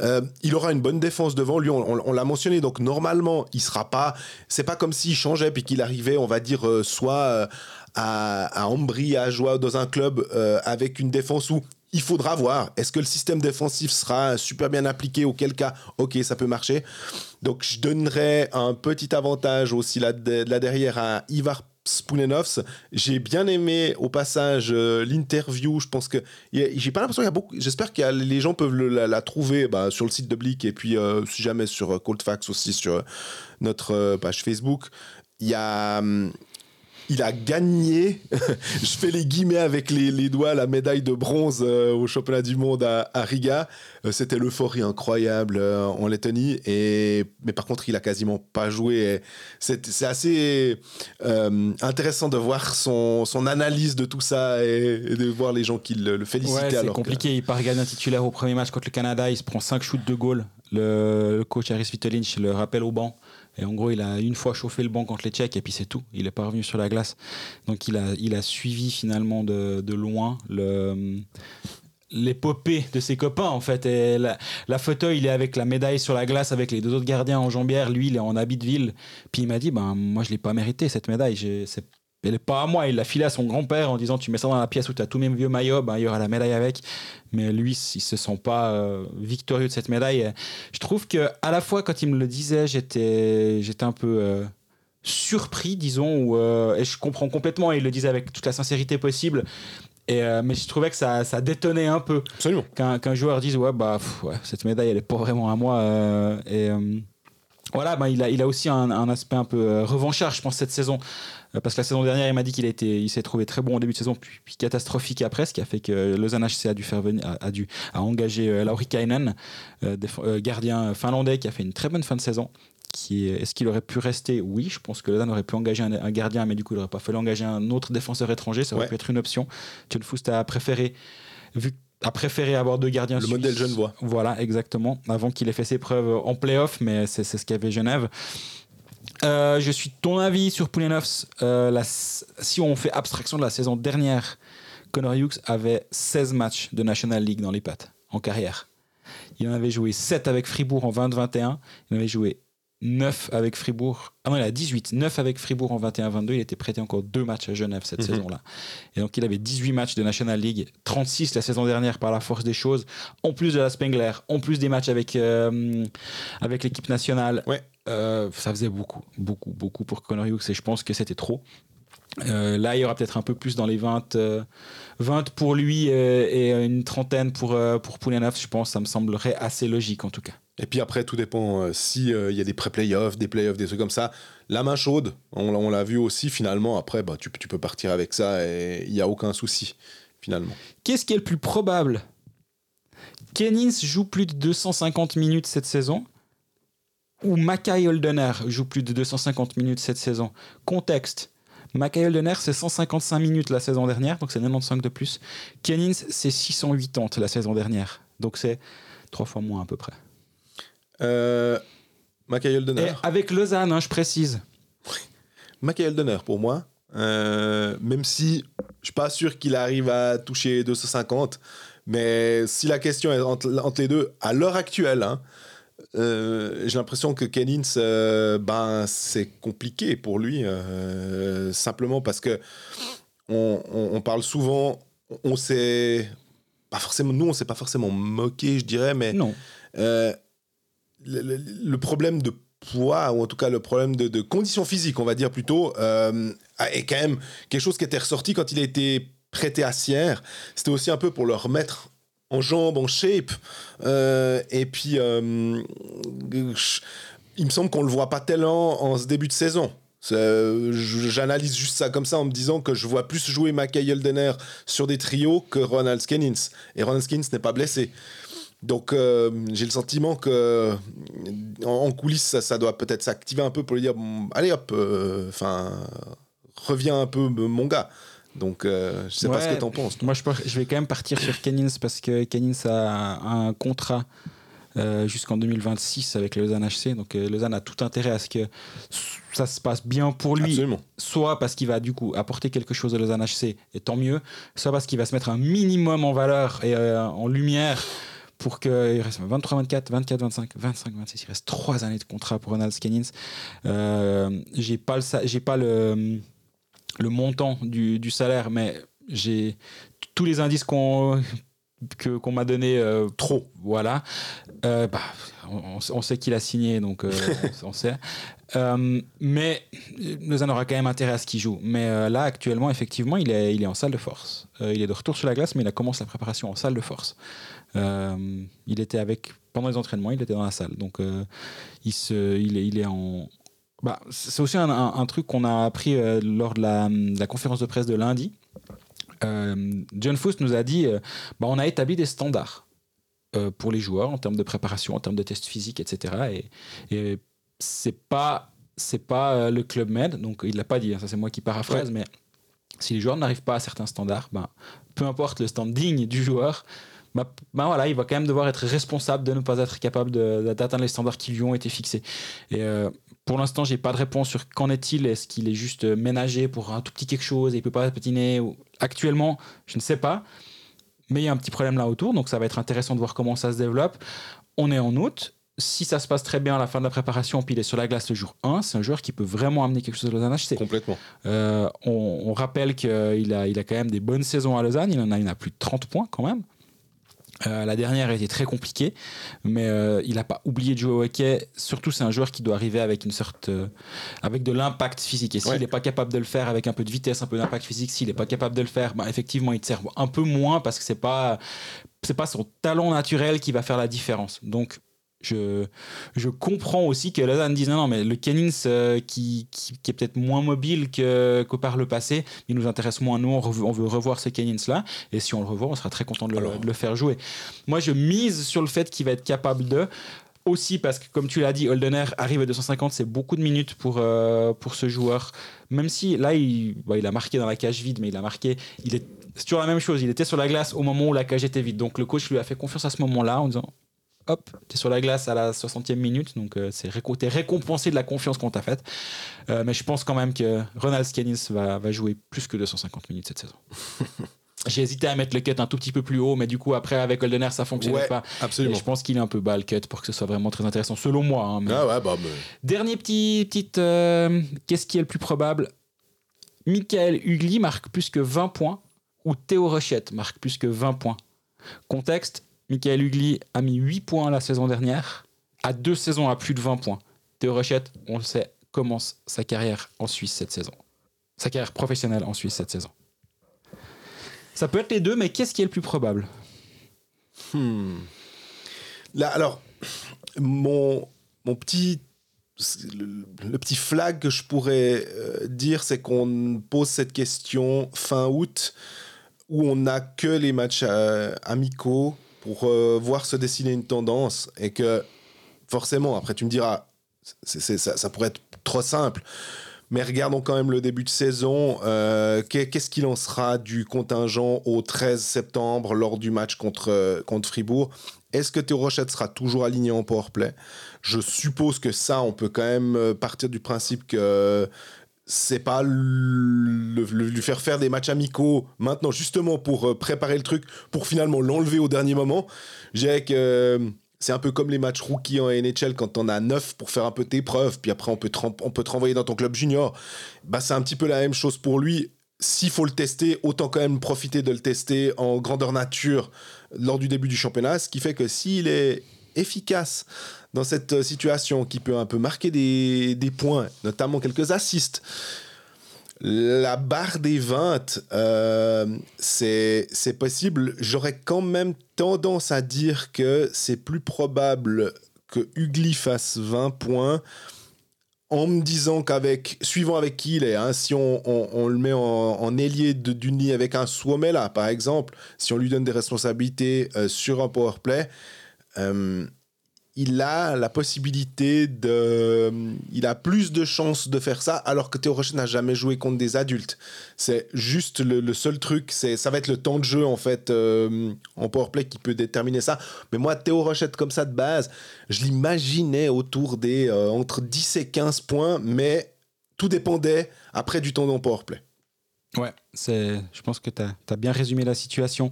Euh, il aura une bonne défense devant lui. On, l'a mentionné. Donc normalement, il sera pas. C'est pas comme s'il changeait puis qu'il arrivait, on va dire, euh, soit euh, à, à Ambry, à Joie dans un club avec une défense où il faudra voir. Est-ce que le système défensif sera super bien appliqué? Auquel cas, ok, ça peut marcher. Donc je donnerais un petit avantage aussi là, là derrière à Ivar Spounenovs. J'ai bien aimé au passage euh, l'interview. Je pense que j'ai pas l'impression qu'il y a beaucoup. J'espère que les gens peuvent la, trouver bah, sur le site de Blick et puis euh, si jamais sur euh, Coldfax aussi sur notre page Facebook. Il y a hum, il a gagné, je fais les guillemets avec les, doigts, la médaille de bronze euh, au championnat du monde à, Riga. Euh, c'était l'euphorie incroyable euh, en Lettonie. Et, mais par contre, il a quasiment pas joué. C'est assez intéressant de voir son, son, analyse de tout ça et, de voir les gens qui le, le félicitaient. c'est compliqué. Il part gagner un titulaire au premier match contre le Canada. Il se prend 5 shoots de goal. Le, coach Harris Vitolinch le rappelle au banc. Et en gros, il a une fois chauffé le banc contre les Tchèques et puis c'est tout. Il n'est pas revenu sur la glace. Donc il a, il a suivi finalement de, de loin l'épopée de ses copains en fait. Et la, photo, il est avec la médaille sur la glace avec les deux autres gardiens en jambière. Lui, il est en habit de ville. Puis il m'a dit, ben moi je l'ai pas mérité cette médaille. Elle n'est pas à moi, il l'a filé à son grand-père en disant tu mets ça dans la pièce où tu as tous mes vieux maillots, ben, il y aura la médaille avec. Mais lui, il se sent pas euh, victorieux de cette médaille. je trouve que à la fois quand il me le disait, j'étais j'étais un peu euh, surpris, disons, euh, et je comprends complètement, il le disait avec toute la sincérité possible. Et, mais je trouvais que ça, ça détonnait un peu. Absolument. Qu'un joueur dise ouais, bah, cette médaille, elle est pas vraiment à moi. et voilà, bah, il, a, il a aussi un, un aspect un peu revanchard, je pense, cette saison. Euh, parce que la saison dernière, il m'a dit qu'il il s'est trouvé très bon au début de saison, puis, catastrophique après, ce qui a fait que Lausanne HC a dû faire venir, a, dû a engagé euh, Lauri Kainen, euh, gardien finlandais, qui a fait une très bonne fin de saison. Qui est, ce qu'il aurait pu rester? Oui, je pense que Lausanne aurait pu engager un, gardien, mais du coup, il n'aurait pas fallu engager un autre défenseur étranger. Ça aurait pu être une option. John Foust a préféré, vu a préféré avoir deux gardiens. Le modèle Genevois. Voilà, exactement. Avant qu'il ait fait ses preuves en playoff, mais c'est ce qu'avait Genève. Euh, je suis ton avis sur Poulenovs. Euh, si on fait abstraction de la saison dernière, Connor Hughes avait 16 matchs de National League dans les pattes en carrière. Il en avait joué 7 avec Fribourg en 2021. Il en avait joué 9 avec Fribourg. Ah non, il a 18. 9 avec Fribourg en 21-22. Il était prêté encore 2 matchs à Genève cette mhm. saison-là. Et donc, il avait 18 matchs de National League, 36 la saison dernière par la force des choses, en plus de la Spengler, en plus des matchs avec, euh, avec l'équipe nationale. Ouais. Euh, ça faisait beaucoup, beaucoup, beaucoup pour Connor Hughes et je pense que c'était trop. Euh, là, il y aura peut-être un peu plus dans les 20, 20 pour lui et, une trentaine pour, pour Poulenov. Je pense ça me semblerait assez logique en tout cas. Et puis après, tout dépend euh, si il y a des pré-playoffs, des playoffs, des trucs comme ça. La main chaude, on, l'a vu aussi finalement. Après, bah, tu, tu peux partir avec ça et il n'y a aucun souci finalement. Qu'est-ce qui est le plus probable? Kennins joue plus de 250 minutes cette saison ou Mackay Holdener joue plus de 250 minutes cette saison Contexte. Mackay Holdener, c'est 155 minutes la saison dernière, donc c'est 95 de plus. Kennins, c'est 680 la saison dernière, donc c'est trois fois moins à peu près. Euh, Donner. avec Lausanne, hein, je précise. Macaïel Donner, pour moi. Euh, même si je suis pas sûr qu'il arrive à toucher 250, mais si la question est entre, les deux, à l'heure actuelle, hein, euh, j'ai l'impression que Kennins, euh, ben, c'est compliqué pour lui, simplement parce que on, on parle souvent, on s'est pas forcément, nous, on s'est pas forcément moqué, je dirais, mais non le, problème de poids, ou en tout cas le problème de, de conditions physiques, on va dire plutôt, euh, est quand même quelque chose qui était ressorti quand il a été prêté à Sierre. C'était aussi un peu pour le remettre en jambes, en shape. Euh, et puis, euh, il me semble qu'on le voit pas tellement en ce début de saison. J'analyse juste ça comme ça en me disant que je vois plus jouer Mackay Eldener sur des trios que Ronald Skennins. Et Ronald Skennins n'est pas blessé. Donc euh, j'ai le sentiment que en, coulisses ça, doit peut-être s'activer un peu pour lui dire allez hop, enfin reviens un peu mon gars. Donc euh, je sais pas ce que tu en penses. Moi je, je, vais quand même partir sur Kennins parce que Kennins a un contrat jusqu'en 2026 avec le Lausanne HC. Donc Lausanne a tout intérêt à ce que ça se passe bien pour lui. Soit parce qu'il va du coup apporter quelque chose à Lausanne HC et tant mieux, soit parce qu'il va se mettre un minimum en valeur et en lumière pour qu'il reste 23, 24, 24, 25, 25, 26. Il reste trois années de contrat pour Ronald Scannins. Euh, j'ai pas le, j'ai pas le, le montant du, du salaire, mais j'ai tous les indices qu'on m'a donné euh, trop. voilà. Euh, bah, on, sait qu'il a signé donc euh, on, sait. Mais Lausanne aura quand même intérêt à ce qu'il joue. Mais là actuellement effectivement il est il est en salle de force. Il est de retour sur la glace mais il a commencé la préparation en salle de force. Il était avec pendant les entraînements, il était dans la salle. Donc il, se, il, est, il est en. Bah, c'est aussi un, truc qu'on a appris euh, lors de la, conférence de presse de lundi. John Foust nous a dit bah, on a établi des standards pour les joueurs en termes de préparation, en termes de tests physiques, etc. Et, et c'est pas c'est pas le club med, donc il l'a pas dit, hein, ça c'est moi qui paraphrase, mais si les joueurs n'arrivent pas à certains standards, ben, peu importe le standing du joueur, bah, bah, voilà, il va quand même devoir être responsable de ne pas être capable d'atteindre les standards qui lui ont été fixés. Et euh, pour l'instant, j'ai pas de réponse sur qu'en est-il. Est-ce qu'il est juste ménagé pour un tout petit quelque chose et il peut pas patiner Actuellement, je ne sais pas. Mais il y a un petit problème là autour, donc ça va être intéressant de voir comment ça se développe. On est en août. Si ça se passe très bien à la fin de la préparation, puis il est sur la glace le jour 1, c'est un joueur qui peut vraiment amener quelque chose à Lausanne HC. Complètement. Euh, on, on rappelle qu'il a, il a quand même des bonnes saisons à Lausanne. Il en a, il en a plus de 30 points quand même. Euh, la dernière a été très compliquée, mais euh, il n'a pas oublié de jouer au hockey. Surtout, c'est un joueur qui doit arriver avec une sorte, euh, avec de l'impact physique. Et s'il n'est pas capable de le faire avec un peu de vitesse, un peu d'impact physique, s'il n'est pas capable de le faire, bah, effectivement, il te sert un peu moins parce que c'est pas, c'est pas son talent naturel qui va faire la différence. Donc je, je comprends aussi que Lausanne dise non, non, mais le Kennings euh, qui, qui, qui est peut-être moins mobile que, que par le passé, il nous intéresse moins. Nous, on, veut revoir ce Kennings là. Et si on le revoit, on sera très content de le, Alors. de le faire jouer. Moi, je mise sur le fait qu'il va être capable de. Aussi parce que, comme tu l'as dit, Holdener arrive à 250, c'est beaucoup de minutes pour, euh, pour ce joueur. Même si là, il, bah, il a marqué dans la cage vide, mais il a marqué. Il est, c'est toujours la même chose. Il était sur la glace au moment où la cage était vide. Donc le coach lui a fait confiance à ce moment-là en disant Hop, t'es sur la glace à la 60e minute, donc euh, c'est réco- t'es récompensé de la confiance qu'on t'a faite. Euh, mais je pense quand même que Ronald Scanis va, va jouer plus que 250 minutes cette saison. J'ai hésité à mettre le cut un tout petit peu plus haut, mais du coup, après, avec Holdener, ça fonctionnait Ouais, pas. Et absolument. je pense qu'il est un peu bas le cut pour que ce soit vraiment très intéressant, selon moi. hein, mais- Ah ouais, bah, mais- Dernier petit, petite, euh, qu'est-ce qui est le plus probable? Michael Hugli marque plus que 20 points ou Théo Rochette marque plus que 20 points? Contexte, Michael Hugli a mis 8 points la saison dernière, à deux saisons à plus de 20 points. Théo Rochette, on le sait, commence sa carrière en Suisse cette saison. Sa carrière professionnelle en Suisse cette saison. Ça peut être les deux, mais qu'est-ce qui est le plus probable? Hmm. Là, alors, mon, petit. Le, le petit flag que je pourrais euh, dire, c'est qu'on pose cette question fin août, où on n'a que les matchs euh, amicaux pour euh, voir se dessiner une tendance, et que forcément, après tu me diras, ça, pourrait être trop simple. Mais regardons quand même le début de saison. Euh, qu'est- Qu'est-ce qu'il en sera du contingent au 13 septembre lors du match contre, euh, contre Fribourg? Est-ce que Théo Rochette sera toujours aligné en powerplay Je suppose que ça, on peut quand même partir du principe que c'est pas le- lui faire faire des matchs amicaux maintenant justement pour euh, préparer le truc pour finalement l'enlever au dernier moment. Dirais que euh, c'est un peu comme les matchs rookies en NHL quand on a 9 pour faire un peu tes preuves, puis après on peut te, on peut te renvoyer dans ton club junior. Bah, c'est un petit peu la même chose pour lui. S'il faut le tester, autant quand même profiter de le tester en grandeur nature lors du début du championnat, ce qui fait que s'il est efficace dans cette euh, situation, qui peut un peu marquer des, points, notamment quelques assists, la barre des 20, euh, c'est possible. J'aurais quand même tendance à dire que c'est plus probable que Ugly fasse 20 points en me disant qu'avec, suivant avec qui il est, hein, si on, le met en, ailier d'une ligne avec un Suomela, par exemple, si on lui donne des responsabilités euh, sur un powerplay, il a la possibilité de. Il a plus de chances de faire ça, alors que Théo Rocher n'a jamais joué contre des adultes. C'est juste le, seul truc, c'est ça va être le temps de jeu, en fait, euh, en powerplay qui peut déterminer ça. Mais moi, Théo Rochette, comme ça de base, je l'imaginais autour des euh, entre 10 et 15 points, mais tout dépendait après du temps en powerplay. Ouais, je pense que tu as, bien résumé la situation.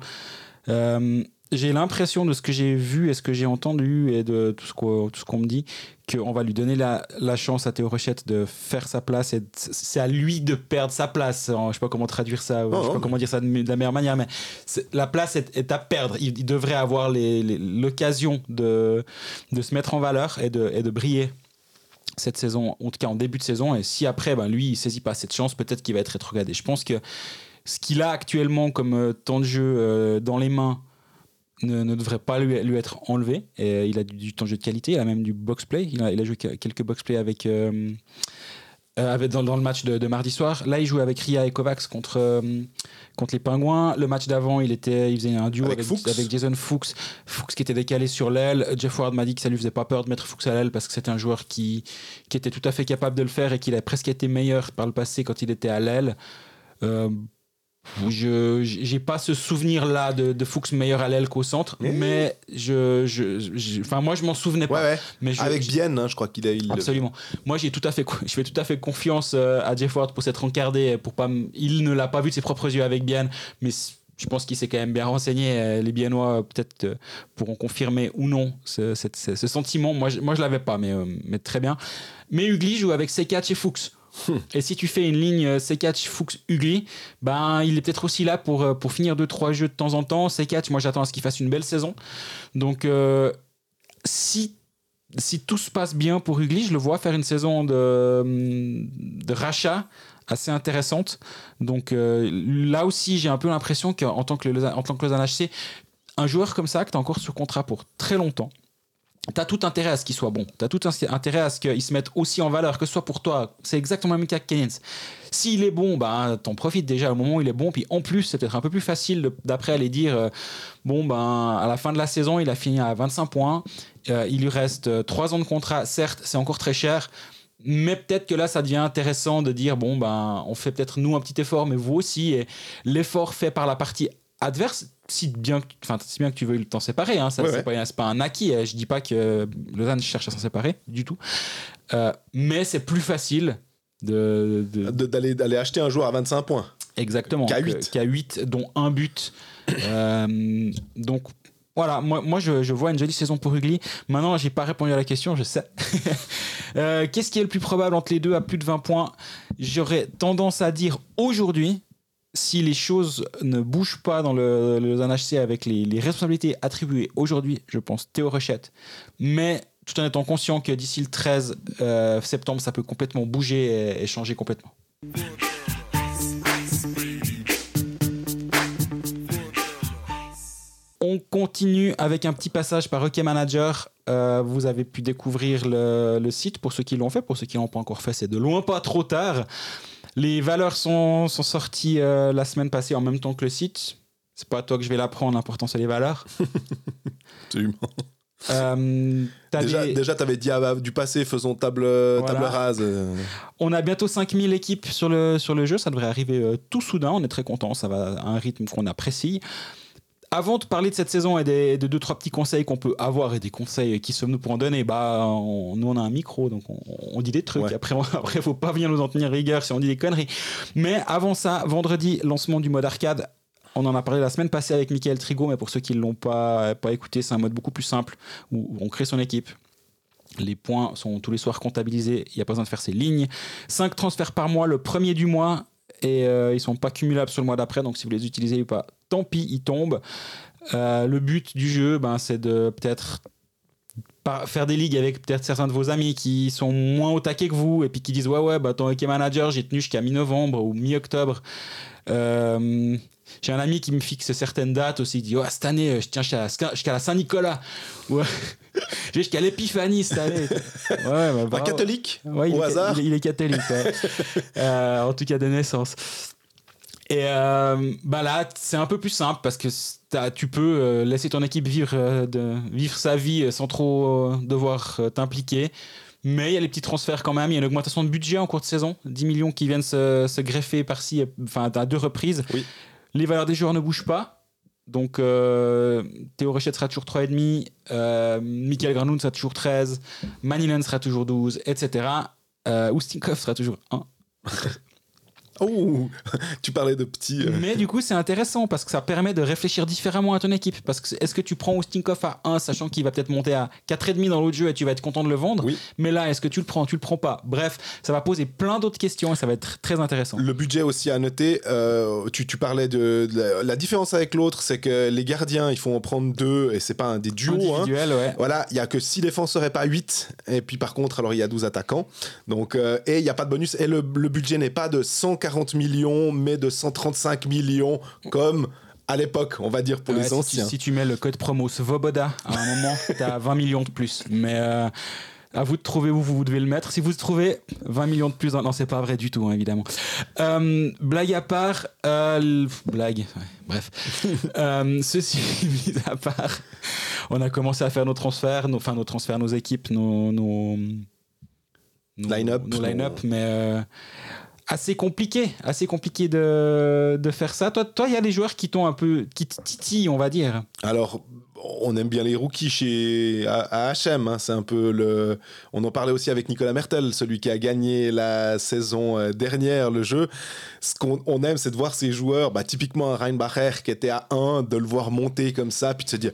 Euh, j'ai l'impression de ce que j'ai vu et ce que j'ai entendu et de tout ce qu'on, me dit, qu'on va lui donner la, la chance à Théo Rochette de faire sa place et c'est à lui de perdre sa place. Je sais pas comment traduire ça, ou je sais pas comment dire ça de, de la meilleure manière, mais la place est, est à perdre. Il, il devrait avoir l'occasion de, de se mettre en valeur et de, et de briller cette saison, en tout cas en début de saison. Et si après, ben, lui, il saisit pas cette chance, peut-être qu'il va être rétrogradé. Je pense que ce qu'il a actuellement comme euh, temps de jeu euh, dans les mains ne, ne devrait pas lui, lui être enlevé. Et il a du, du temps de jeu de qualité, il a même du box-play. Il a, il a joué que- quelques box-play avec, euh, euh, avec- dans, dans le match de, de mardi soir. Là, il joue avec Ria et Kovacs contre, euh, contre les Pingouins. Le match d'avant, il, était, il faisait un duo Avec avec, Fuchs. avec Jason Fuchs. Fuchs qui était décalé sur l'aile. Jeff Ward m'a dit que ça lui faisait pas peur de mettre Fuchs à l'aile parce que c'était un joueur qui, qui était tout à fait capable de le faire et qu'il a presque été meilleur par le passé quand il était à l'aile. Euh, je j'ai pas ce souvenir là de, de Fuchs meilleur à l'aile qu'au centre, Mais- mais je, je, enfin moi je m'en souvenais pas. ouais. Mais je- Avec Bienne, hein, je crois qu'il a. il- Absolument. Moi, j'ai tout à fait, je fais tout à fait confiance euh, à Jeff Ward pour s'être encardé, pour pas, il ne l'a pas vu de ses propres yeux avec Bian, mais je pense qu'il s'est quand même bien renseigné. Les Biennois peut-être pourront confirmer ou non ce, sentiment. Moi, je, moi, je l'avais pas, mais, mais très bien. Mais Ugly joue avec Sekatch et Fuchs. Et si tu fais une ligne Sekatch, Fuchs, Ugly, ben, il est peut-être aussi là pour, pour finir 2-3 jeux de temps en temps. Sekatch, moi j'attends à ce qu'il fasse une belle saison. Donc, si si tout se passe bien pour Ugly, je le vois faire une saison de, de rachat assez intéressante. Donc euh, là aussi, j'ai un peu l'impression qu'en tant que, en tant que Lausanne HC, un joueur comme ça, que tu as encore sur contrat pour très longtemps, tu as tout intérêt à ce qu'il soit bon. Tu as tout intérêt à ce qu'il se mette aussi en valeur, que ce soit pour toi. C'est exactement le même cas que Keynes. S'il est bon, ben, t'en profites déjà au moment où il est bon. Puis en plus, c'est peut-être un peu plus facile d'après aller dire euh, bon, ben, à la fin de la saison, il a fini à 25 points. Euh, il lui reste 3 euh, ans de contrat. Certes, c'est encore très cher. Mais peut-être que là, ça devient intéressant de dire bon, ben, on fait peut-être nous un petit effort, mais vous aussi. Et l'effort fait par la partie adverse, si bien, enfin, si bien que tu veux t'en séparer, hein, ça c'est pas, un acquis. Je dis pas que Lausanne cherche à s'en séparer du tout, euh, mais c'est plus facile de, d'aller d'aller acheter un joueur à 25 points. Exactement. Qu'à 8. Qu'à 8, dont un but. Euh, donc voilà, moi, moi je, je, vois une jolie saison pour Ugly. Maintenant, j'ai pas répondu à la question, je sais. Euh, qu'est-ce qui est le plus probable entre les deux à plus de 20 points? J'aurais tendance à dire aujourd'hui, si les choses ne bougent pas dans le, le avec les, responsabilités attribuées aujourd'hui, je pense Théo Rochette. Mais tout en étant conscient que d'ici le 13 euh, septembre, ça peut complètement bouger et, changer complètement. On continue avec un petit passage par Hockey Manager. Euh, vous avez pu découvrir le, le site pour ceux qui l'ont fait. Pour ceux qui l'ont pas encore fait, c'est de loin pas trop tard. Les valeurs sont, sont sorties euh, la semaine passée en même temps que le site. C'est pas à toi que je vais l'apprendre, l'important c'est les valeurs. Absolument. Euh, déjà, tu avais dit ah, du passé, faisons table, table rase. On a bientôt 5000 équipes sur le, sur le jeu, ça devrait arriver euh, tout soudain, on est très content, ça va à un rythme qu'on apprécie. Avant de parler de cette saison et des, de deux trois petits conseils qu'on peut avoir et des conseils qui sommes-nous pour en donner, bah nous on a un micro donc on, dit des trucs. Après après faut pas venir nous en tenir rigueur si on dit des conneries. Mais avant ça, vendredi lancement du mode arcade. On en a parlé la semaine passée avec Michael Trigo, mais pour ceux qui ne l'ont pas, pas écouté, c'est un mode beaucoup plus simple où on crée son équipe, les points sont tous les soirs comptabilisés, il n'y a pas besoin de faire ses lignes. 5 transferts par mois le premier du mois et euh, ils sont pas cumulables sur le mois d'après, donc si vous les utilisez ou pas, tant pis, ils tombent. Euh, le but du jeu, ben, c'est de peut-être faire des ligues avec peut-être certains de vos amis qui sont moins au taquet que vous et puis qui disent ouais ouais bah ton hockey manager j'ai tenu jusqu'à mi-novembre ou mi-octobre euh, j'ai un ami qui me fixe certaines dates aussi il dit ouais cette année je tiens jusqu'à la Saint-Nicolas ouais. J'ai jusqu'à l'épiphanie cette année. Ouais, bah, catholique ouais, Au il hasard est, il, est catholique. euh, en tout cas de naissance. Et euh, bah là, c'est un peu plus simple parce que tu peux laisser ton équipe vivre, de, vivre sa vie sans trop devoir t'impliquer. Mais il y a les petits transferts quand même. Il y a une augmentation de budget en cours de saison. 10 millions qui viennent se, se greffer par-ci, enfin à deux reprises. Oui. Les valeurs des joueurs ne bougent pas. Donc Théo Rochette sera toujours 3,5, euh, Michael Granoun sera toujours 13, Manilan sera toujours 12, etc. Euh, Oustinkov sera toujours 1. Oh, tu parlais de petits. Euh. Mais du coup, c'est intéressant parce que ça permet de réfléchir différemment à ton équipe. Parce que est-ce que tu prends Oustinkov à 1, sachant qu'il va peut-être monter à 4,5 dans l'autre jeu et tu vas être content de le vendre? Oui. Mais là, est-ce que tu le prends Tu le prends pas? Bref, ça va poser plein d'autres questions et ça va être très intéressant. Le budget aussi à noter, euh, tu, tu, parlais de, la, différence avec l'autre, c'est que les gardiens, il faut en prendre deux et c'est pas un des duos. Hein. Ouais. Voilà, il y a que 6 défenseurs et pas 8. Et puis par contre, alors il y a 12 attaquants. Donc, euh, et il n'y a pas de bonus. Et le, le budget n'est pas de 140 millions mais de 135 millions comme à l'époque, on va dire, pour les anciens. Si, tu mets le code promo Svoboda, à un moment, tu as 20 millions de plus. Mais euh, à vous de trouver où vous devez le mettre. Si vous trouvez 20 millions de plus, non, c'est pas vrai du tout, hein, évidemment. Euh, blague à part, euh, blague, bref. ceci mis à part, on a commencé à faire nos transferts, nos, enfin nos transferts, nos équipes, nos, nos, line-up, nos line-up, mais assez compliqué, assez compliqué de, de faire ça. Toi, toi, il y a des joueurs qui t'ont un peu, qui titillent, on va dire. Alors, on aime bien les rookies chez à, HM. C'est un peu le. On en parlait aussi avec Nicolas Mertel, celui qui a gagné la saison euh, dernière le jeu. Ce qu'on on aime, c'est de voir ces joueurs, bah, typiquement un Reinbacher qui était à 1, de le voir monter comme ça, puis de se dire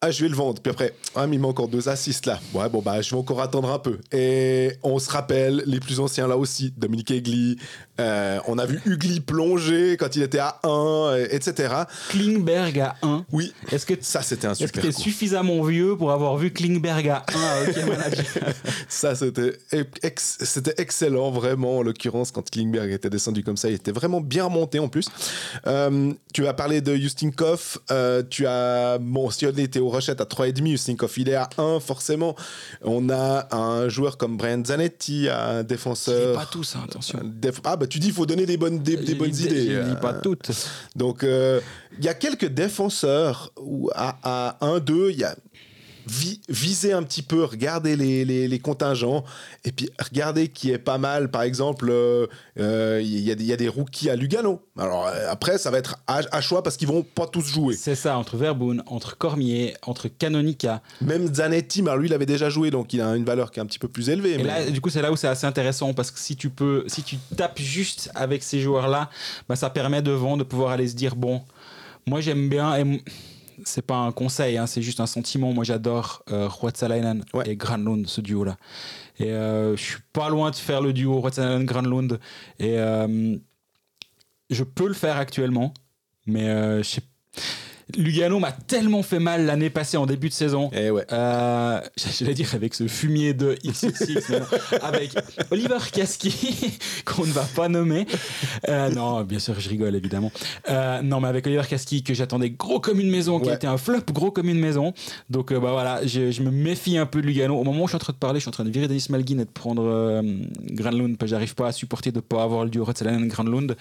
ah, je vais le vendre. Puis après, ah, mais il m'a encore deux assists là. Ouais, bon, bah, je vais encore attendre un peu. Et on se rappelle, les plus anciens là aussi, Dominique Egli, euh, on a vu Ugly plonger quand il était à 1, etc. Klingberg à 1. Oui. Est-ce que ça, c'était un super Est-ce que tu es suffisamment vieux pour avoir vu Klingberg à 1 à Hockey Manager Ça, c'était c'était excellent, vraiment, en l'occurrence, quand Klingberg était descendu comme ça. Il était vraiment bien remonté en plus. Euh, tu as parlé de Justin Koff. Euh, tu as. Bon, si on était au Rochette à 3,5, Justin Koff, il est à 1, forcément. On a un joueur comme Brian Zanetti, un défenseur. pas tous, hein, attention. Ah, bah, tu dis il faut donner des bonnes, des, bonnes idées. Je lis pas euh. toutes. Donc, euh, il y a quelques défenseurs où à, à 1-2, il y a viser un petit peu, regarder les, les, contingents, et puis regarder qui est pas mal. Par exemple, il euh, euh, y, a, y, a des rookies à Lugano. Alors euh, après, ça va être à, choix parce qu'ils vont pas tous jouer. C'est ça, entre Verboon, entre Cormier, entre Canonica. Même Zanetti, mais lui, il avait déjà joué, donc il a une valeur qui est un petit peu plus élevée. Et là, du coup, c'est là où c'est assez intéressant parce que si tu peux, si tu tapes juste avec ces joueurs-là, bah, ça permet devant de pouvoir aller se dire bon, moi j'aime bien. Et c'est pas un conseil, hein, c'est juste un sentiment. Moi, j'adore euh, et Granlund, ce duo-là. Et euh, je suis pas loin de faire le duo Ruotsalainen-Granlund. Et euh, je peux le faire actuellement, mais euh, je sais Lugano m'a tellement fait mal l'année passée en début de saison. Eh ouais. Euh, J'allais dire avec ce fumier de XXX, avec Oliver Kaski, qu'on ne va pas nommer. Euh, non, bien sûr, je rigole évidemment. Euh, non, mais avec Oliver Kaski, que j'attendais gros comme une maison, qui a été un flop gros comme une maison. Donc euh, bah voilà, je, je, me méfie un peu de Lugano. Au moment où je suis en train de parler, je suis en train de virer Denis Malgin et de prendre Granlund, parce que j'arrive pas à supporter de pas avoir le duo Rotsalainen Granlund.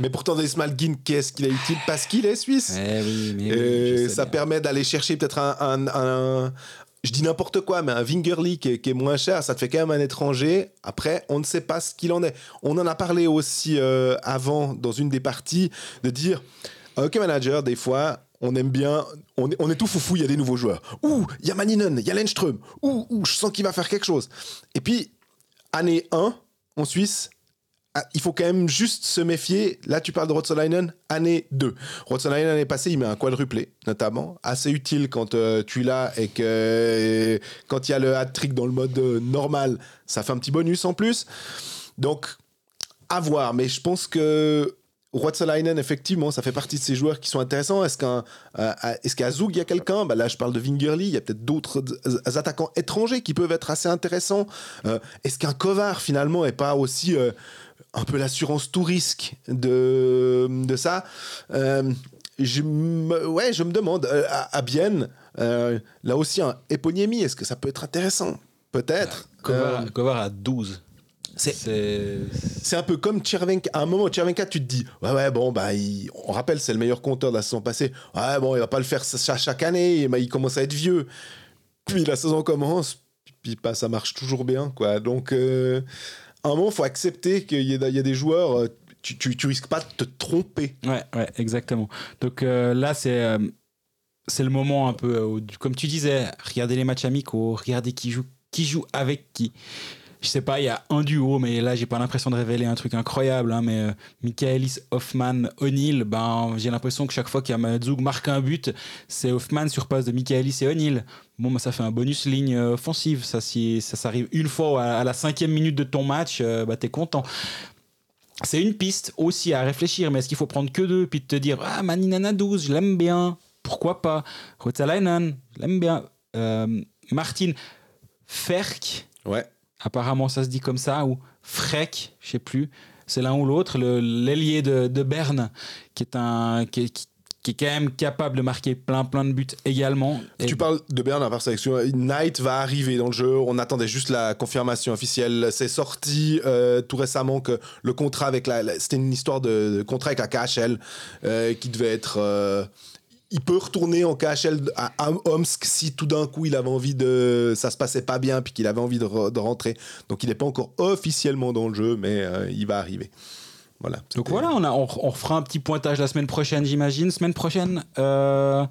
Mais pourtant, Denis Malgin, qu'est-ce qu'il est utile Parce qu'il est suisse. Eh oui, mais et ça permet d'aller chercher peut-être un, je dis n'importe quoi, mais un Wingerly qui est, moins cher, ça te fait quand même un étranger. Après, on ne sait pas ce qu'il en est. On en a parlé aussi euh, avant, dans une des parties, de dire, ok manager, des fois, on aime bien, on est, on est tout foufou, il y a des nouveaux joueurs. Ouh, il y a Maninen, il y a Lenström. Ouh, ouh, je sens qu'il va faire quelque chose. Et puis, année 1, en Suisse, il faut quand même juste se méfier. Là, tu parles de Rotsolainen, année 2. Rotsolainen, l'année passée, il met un quadruplé, notamment. Assez utile quand euh, tu l'as et que quand il y a le hat-trick dans le mode euh, normal, ça fait un petit bonus en plus. Donc, à voir. Mais je pense que Rotsolainen, effectivement, ça fait partie de ces joueurs qui sont intéressants. Est-ce qu'un, euh, est-ce qu'à Zug, il y a quelqu'un? Bah Là, je parle de Wingerly. Il y a peut-être d'autres attaquants étrangers qui peuvent être assez intéressants. est-ce qu'un Kovar, finalement, est pas aussi un peu l'assurance tout risque de, de ça. Euh, je me, ouais, je me demande, euh, à, Bienne, euh, là aussi, un éponyémie, est-ce que ça peut être intéressant? Peut-être. Kovar, à 12. C'est un peu comme Chervenka. À un moment, Chervenka, tu te dis, ouais, ouais, bon, bah, on rappelle, c'est le meilleur compteur de la saison passée. Ouais, bon, il va pas le faire chaque année, il commence à être vieux. Puis la saison commence, puis bah, ça marche toujours bien, quoi. Donc, un moment, faut accepter qu'il y, a des joueurs, euh, tu, risques pas de te tromper. Ouais, ouais, exactement. Donc euh, là, c'est. Euh, c'est le moment un peu, comme tu disais, regardez les matchs amicaux, regardez qui joue, qui joue avec qui je sais pas, il y a un duo, mais là, j'ai pas l'impression de révéler un truc incroyable. Hein, mais Michaelis, Hoffman, O'Neill, ben, j'ai l'impression que chaque fois qu'Yamazug marque un but, c'est Hoffman sur passe de Michaelis et O'Neill. Bon, bah, ça fait un bonus ligne euh, offensive. Ça, si ça s'arrive une fois à, la cinquième minute de ton match, euh, bah, t'es content. C'est une piste aussi à réfléchir, mais est-ce qu'il faut prendre que deux puis te dire Ah, Maninana 12, je l'aime bien, pourquoi pas? Rotsalainen, je l'aime bien. Euh, Martin Ferk, ouais. apparemment ça se dit comme ça, ou Freck, je sais plus, c'est l'un ou l'autre, l'ailier de, de, Berne, qui est un. Qui, qui, qui est quand même capable de marquer plein plein de buts également. Tu parles de Berne à part sélection. Knight va arriver dans le jeu. On attendait juste la confirmation officielle. C'est sorti euh, tout récemment que le contrat avec la, c'était une histoire de, contrat avec la KHL euh, qui devait être euh, il peut retourner en KHL à Omsk si tout d'un coup il avait envie de ça se passait pas bien puis qu'il avait envie de, rentrer donc il n'est pas encore officiellement dans le jeu mais il va arriver Voilà. Donc voilà, on, a, on, on, refera un petit pointage la semaine prochaine, j'imagine. Semaine prochaine, euh,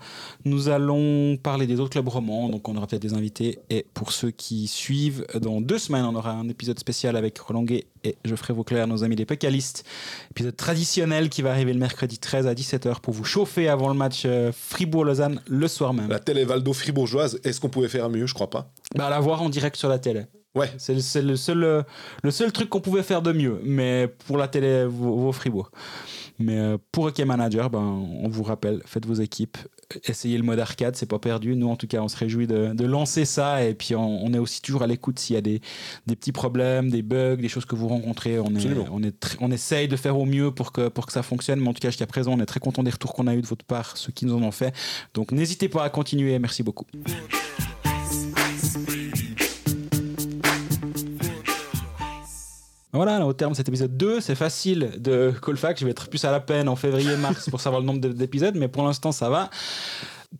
nous allons parler des autres clubs romans, donc on aura peut-être des invités. Et pour ceux qui suivent, dans deux semaines, on aura un épisode spécial avec Roland Gué et Geoffrey Vauclair, nos amis des Pécalistes. Épisode traditionnel qui va arriver le mercredi 13 à 17h pour vous chauffer avant le match euh, Fribourg-Lausanne le soir même. La télé Valdo fribourgeoise, est-ce qu'on pouvait faire mieux? Je crois pas. Bah, la voir en direct sur la télé. Ouais. C'est le, le, seul, le seul truc qu'on pouvait faire de mieux, mais pour la télé, vos, vos Fribourg. Mais euh, pour Hockey Manager, ben, on vous rappelle, faites vos équipes, essayez le mode arcade, c'est pas perdu. Nous, en tout cas, on se réjouit de, de lancer ça et puis on, on est aussi toujours à l'écoute s'il y a des, des, petits problèmes, des bugs, des choses que vous rencontrez. On, est, on, est on essaye de faire au mieux pour que, pour que ça fonctionne, mais en tout cas, jusqu'à présent, on est très content des retours qu'on a eu de votre part, ceux qui nous en ont fait. Donc, n'hésitez pas à continuer. Merci beaucoup. Voilà, au terme de cet épisode 2, c'est facile de Colfax. Je vais être plus à la peine en février-mars pour savoir le nombre d'épisodes, mais pour l'instant, ça va.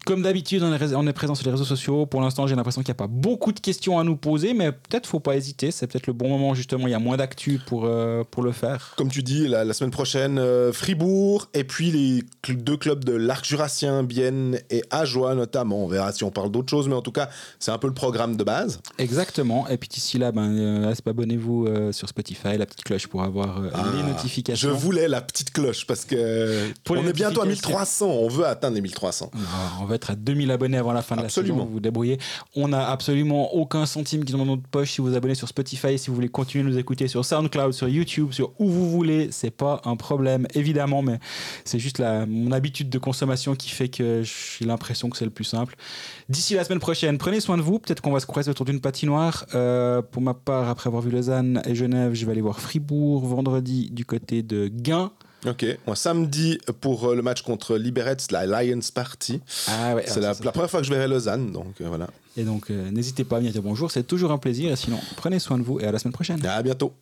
Comme d'habitude, on, est, présent sur les réseaux sociaux. Pour l'instant, j'ai l'impression qu'il n'y a pas beaucoup de questions à nous poser, mais peut-être faut pas hésiter. C'est peut-être le bon moment, justement. Il y a moins d'actu pour, euh, pour le faire. Comme tu dis, la, la semaine prochaine, euh, Fribourg, et puis les cl deux clubs de l'Arc Jurassien, Bienne et Ajoie, notamment. On verra si on parle d'autres choses, mais en tout cas, c'est un peu le programme de base. Exactement. Et puis d'ici là, ben, euh, abonnez-vous sur Spotify, la petite cloche pour avoir ah, les notifications. Je voulais la petite cloche parce que pour on est bientôt à 1300. On veut atteindre les 1300. Non, on va être à 2000 abonnés avant la fin de absolument. la saison. Vous vous débrouillez. On n'a absolument aucun centime qui est dans notre poche si vous vous abonnez sur Spotify, si vous voulez continuer de nous écouter sur SoundCloud, sur YouTube, sur où vous voulez. C'est pas un problème, évidemment, mais c'est juste la, mon habitude de consommation qui fait que j'ai l'impression que c'est le plus simple. D'ici la semaine prochaine, prenez soin de vous. Peut-être qu'on va se croiser autour d'une patinoire. Euh, pour ma part, après avoir vu Lausanne et Genève, je vais aller voir Fribourg vendredi du côté de Gain. Ok, moi samedi pour le match contre Liberec, la Lions Party. Ah ouais, c'est la, la, première fois que je verrai Lausanne, donc euh, voilà. Et donc euh, n'hésitez pas à venir dire bonjour, c'est toujours un plaisir. Et sinon, prenez soin de vous et à la semaine prochaine. À bientôt.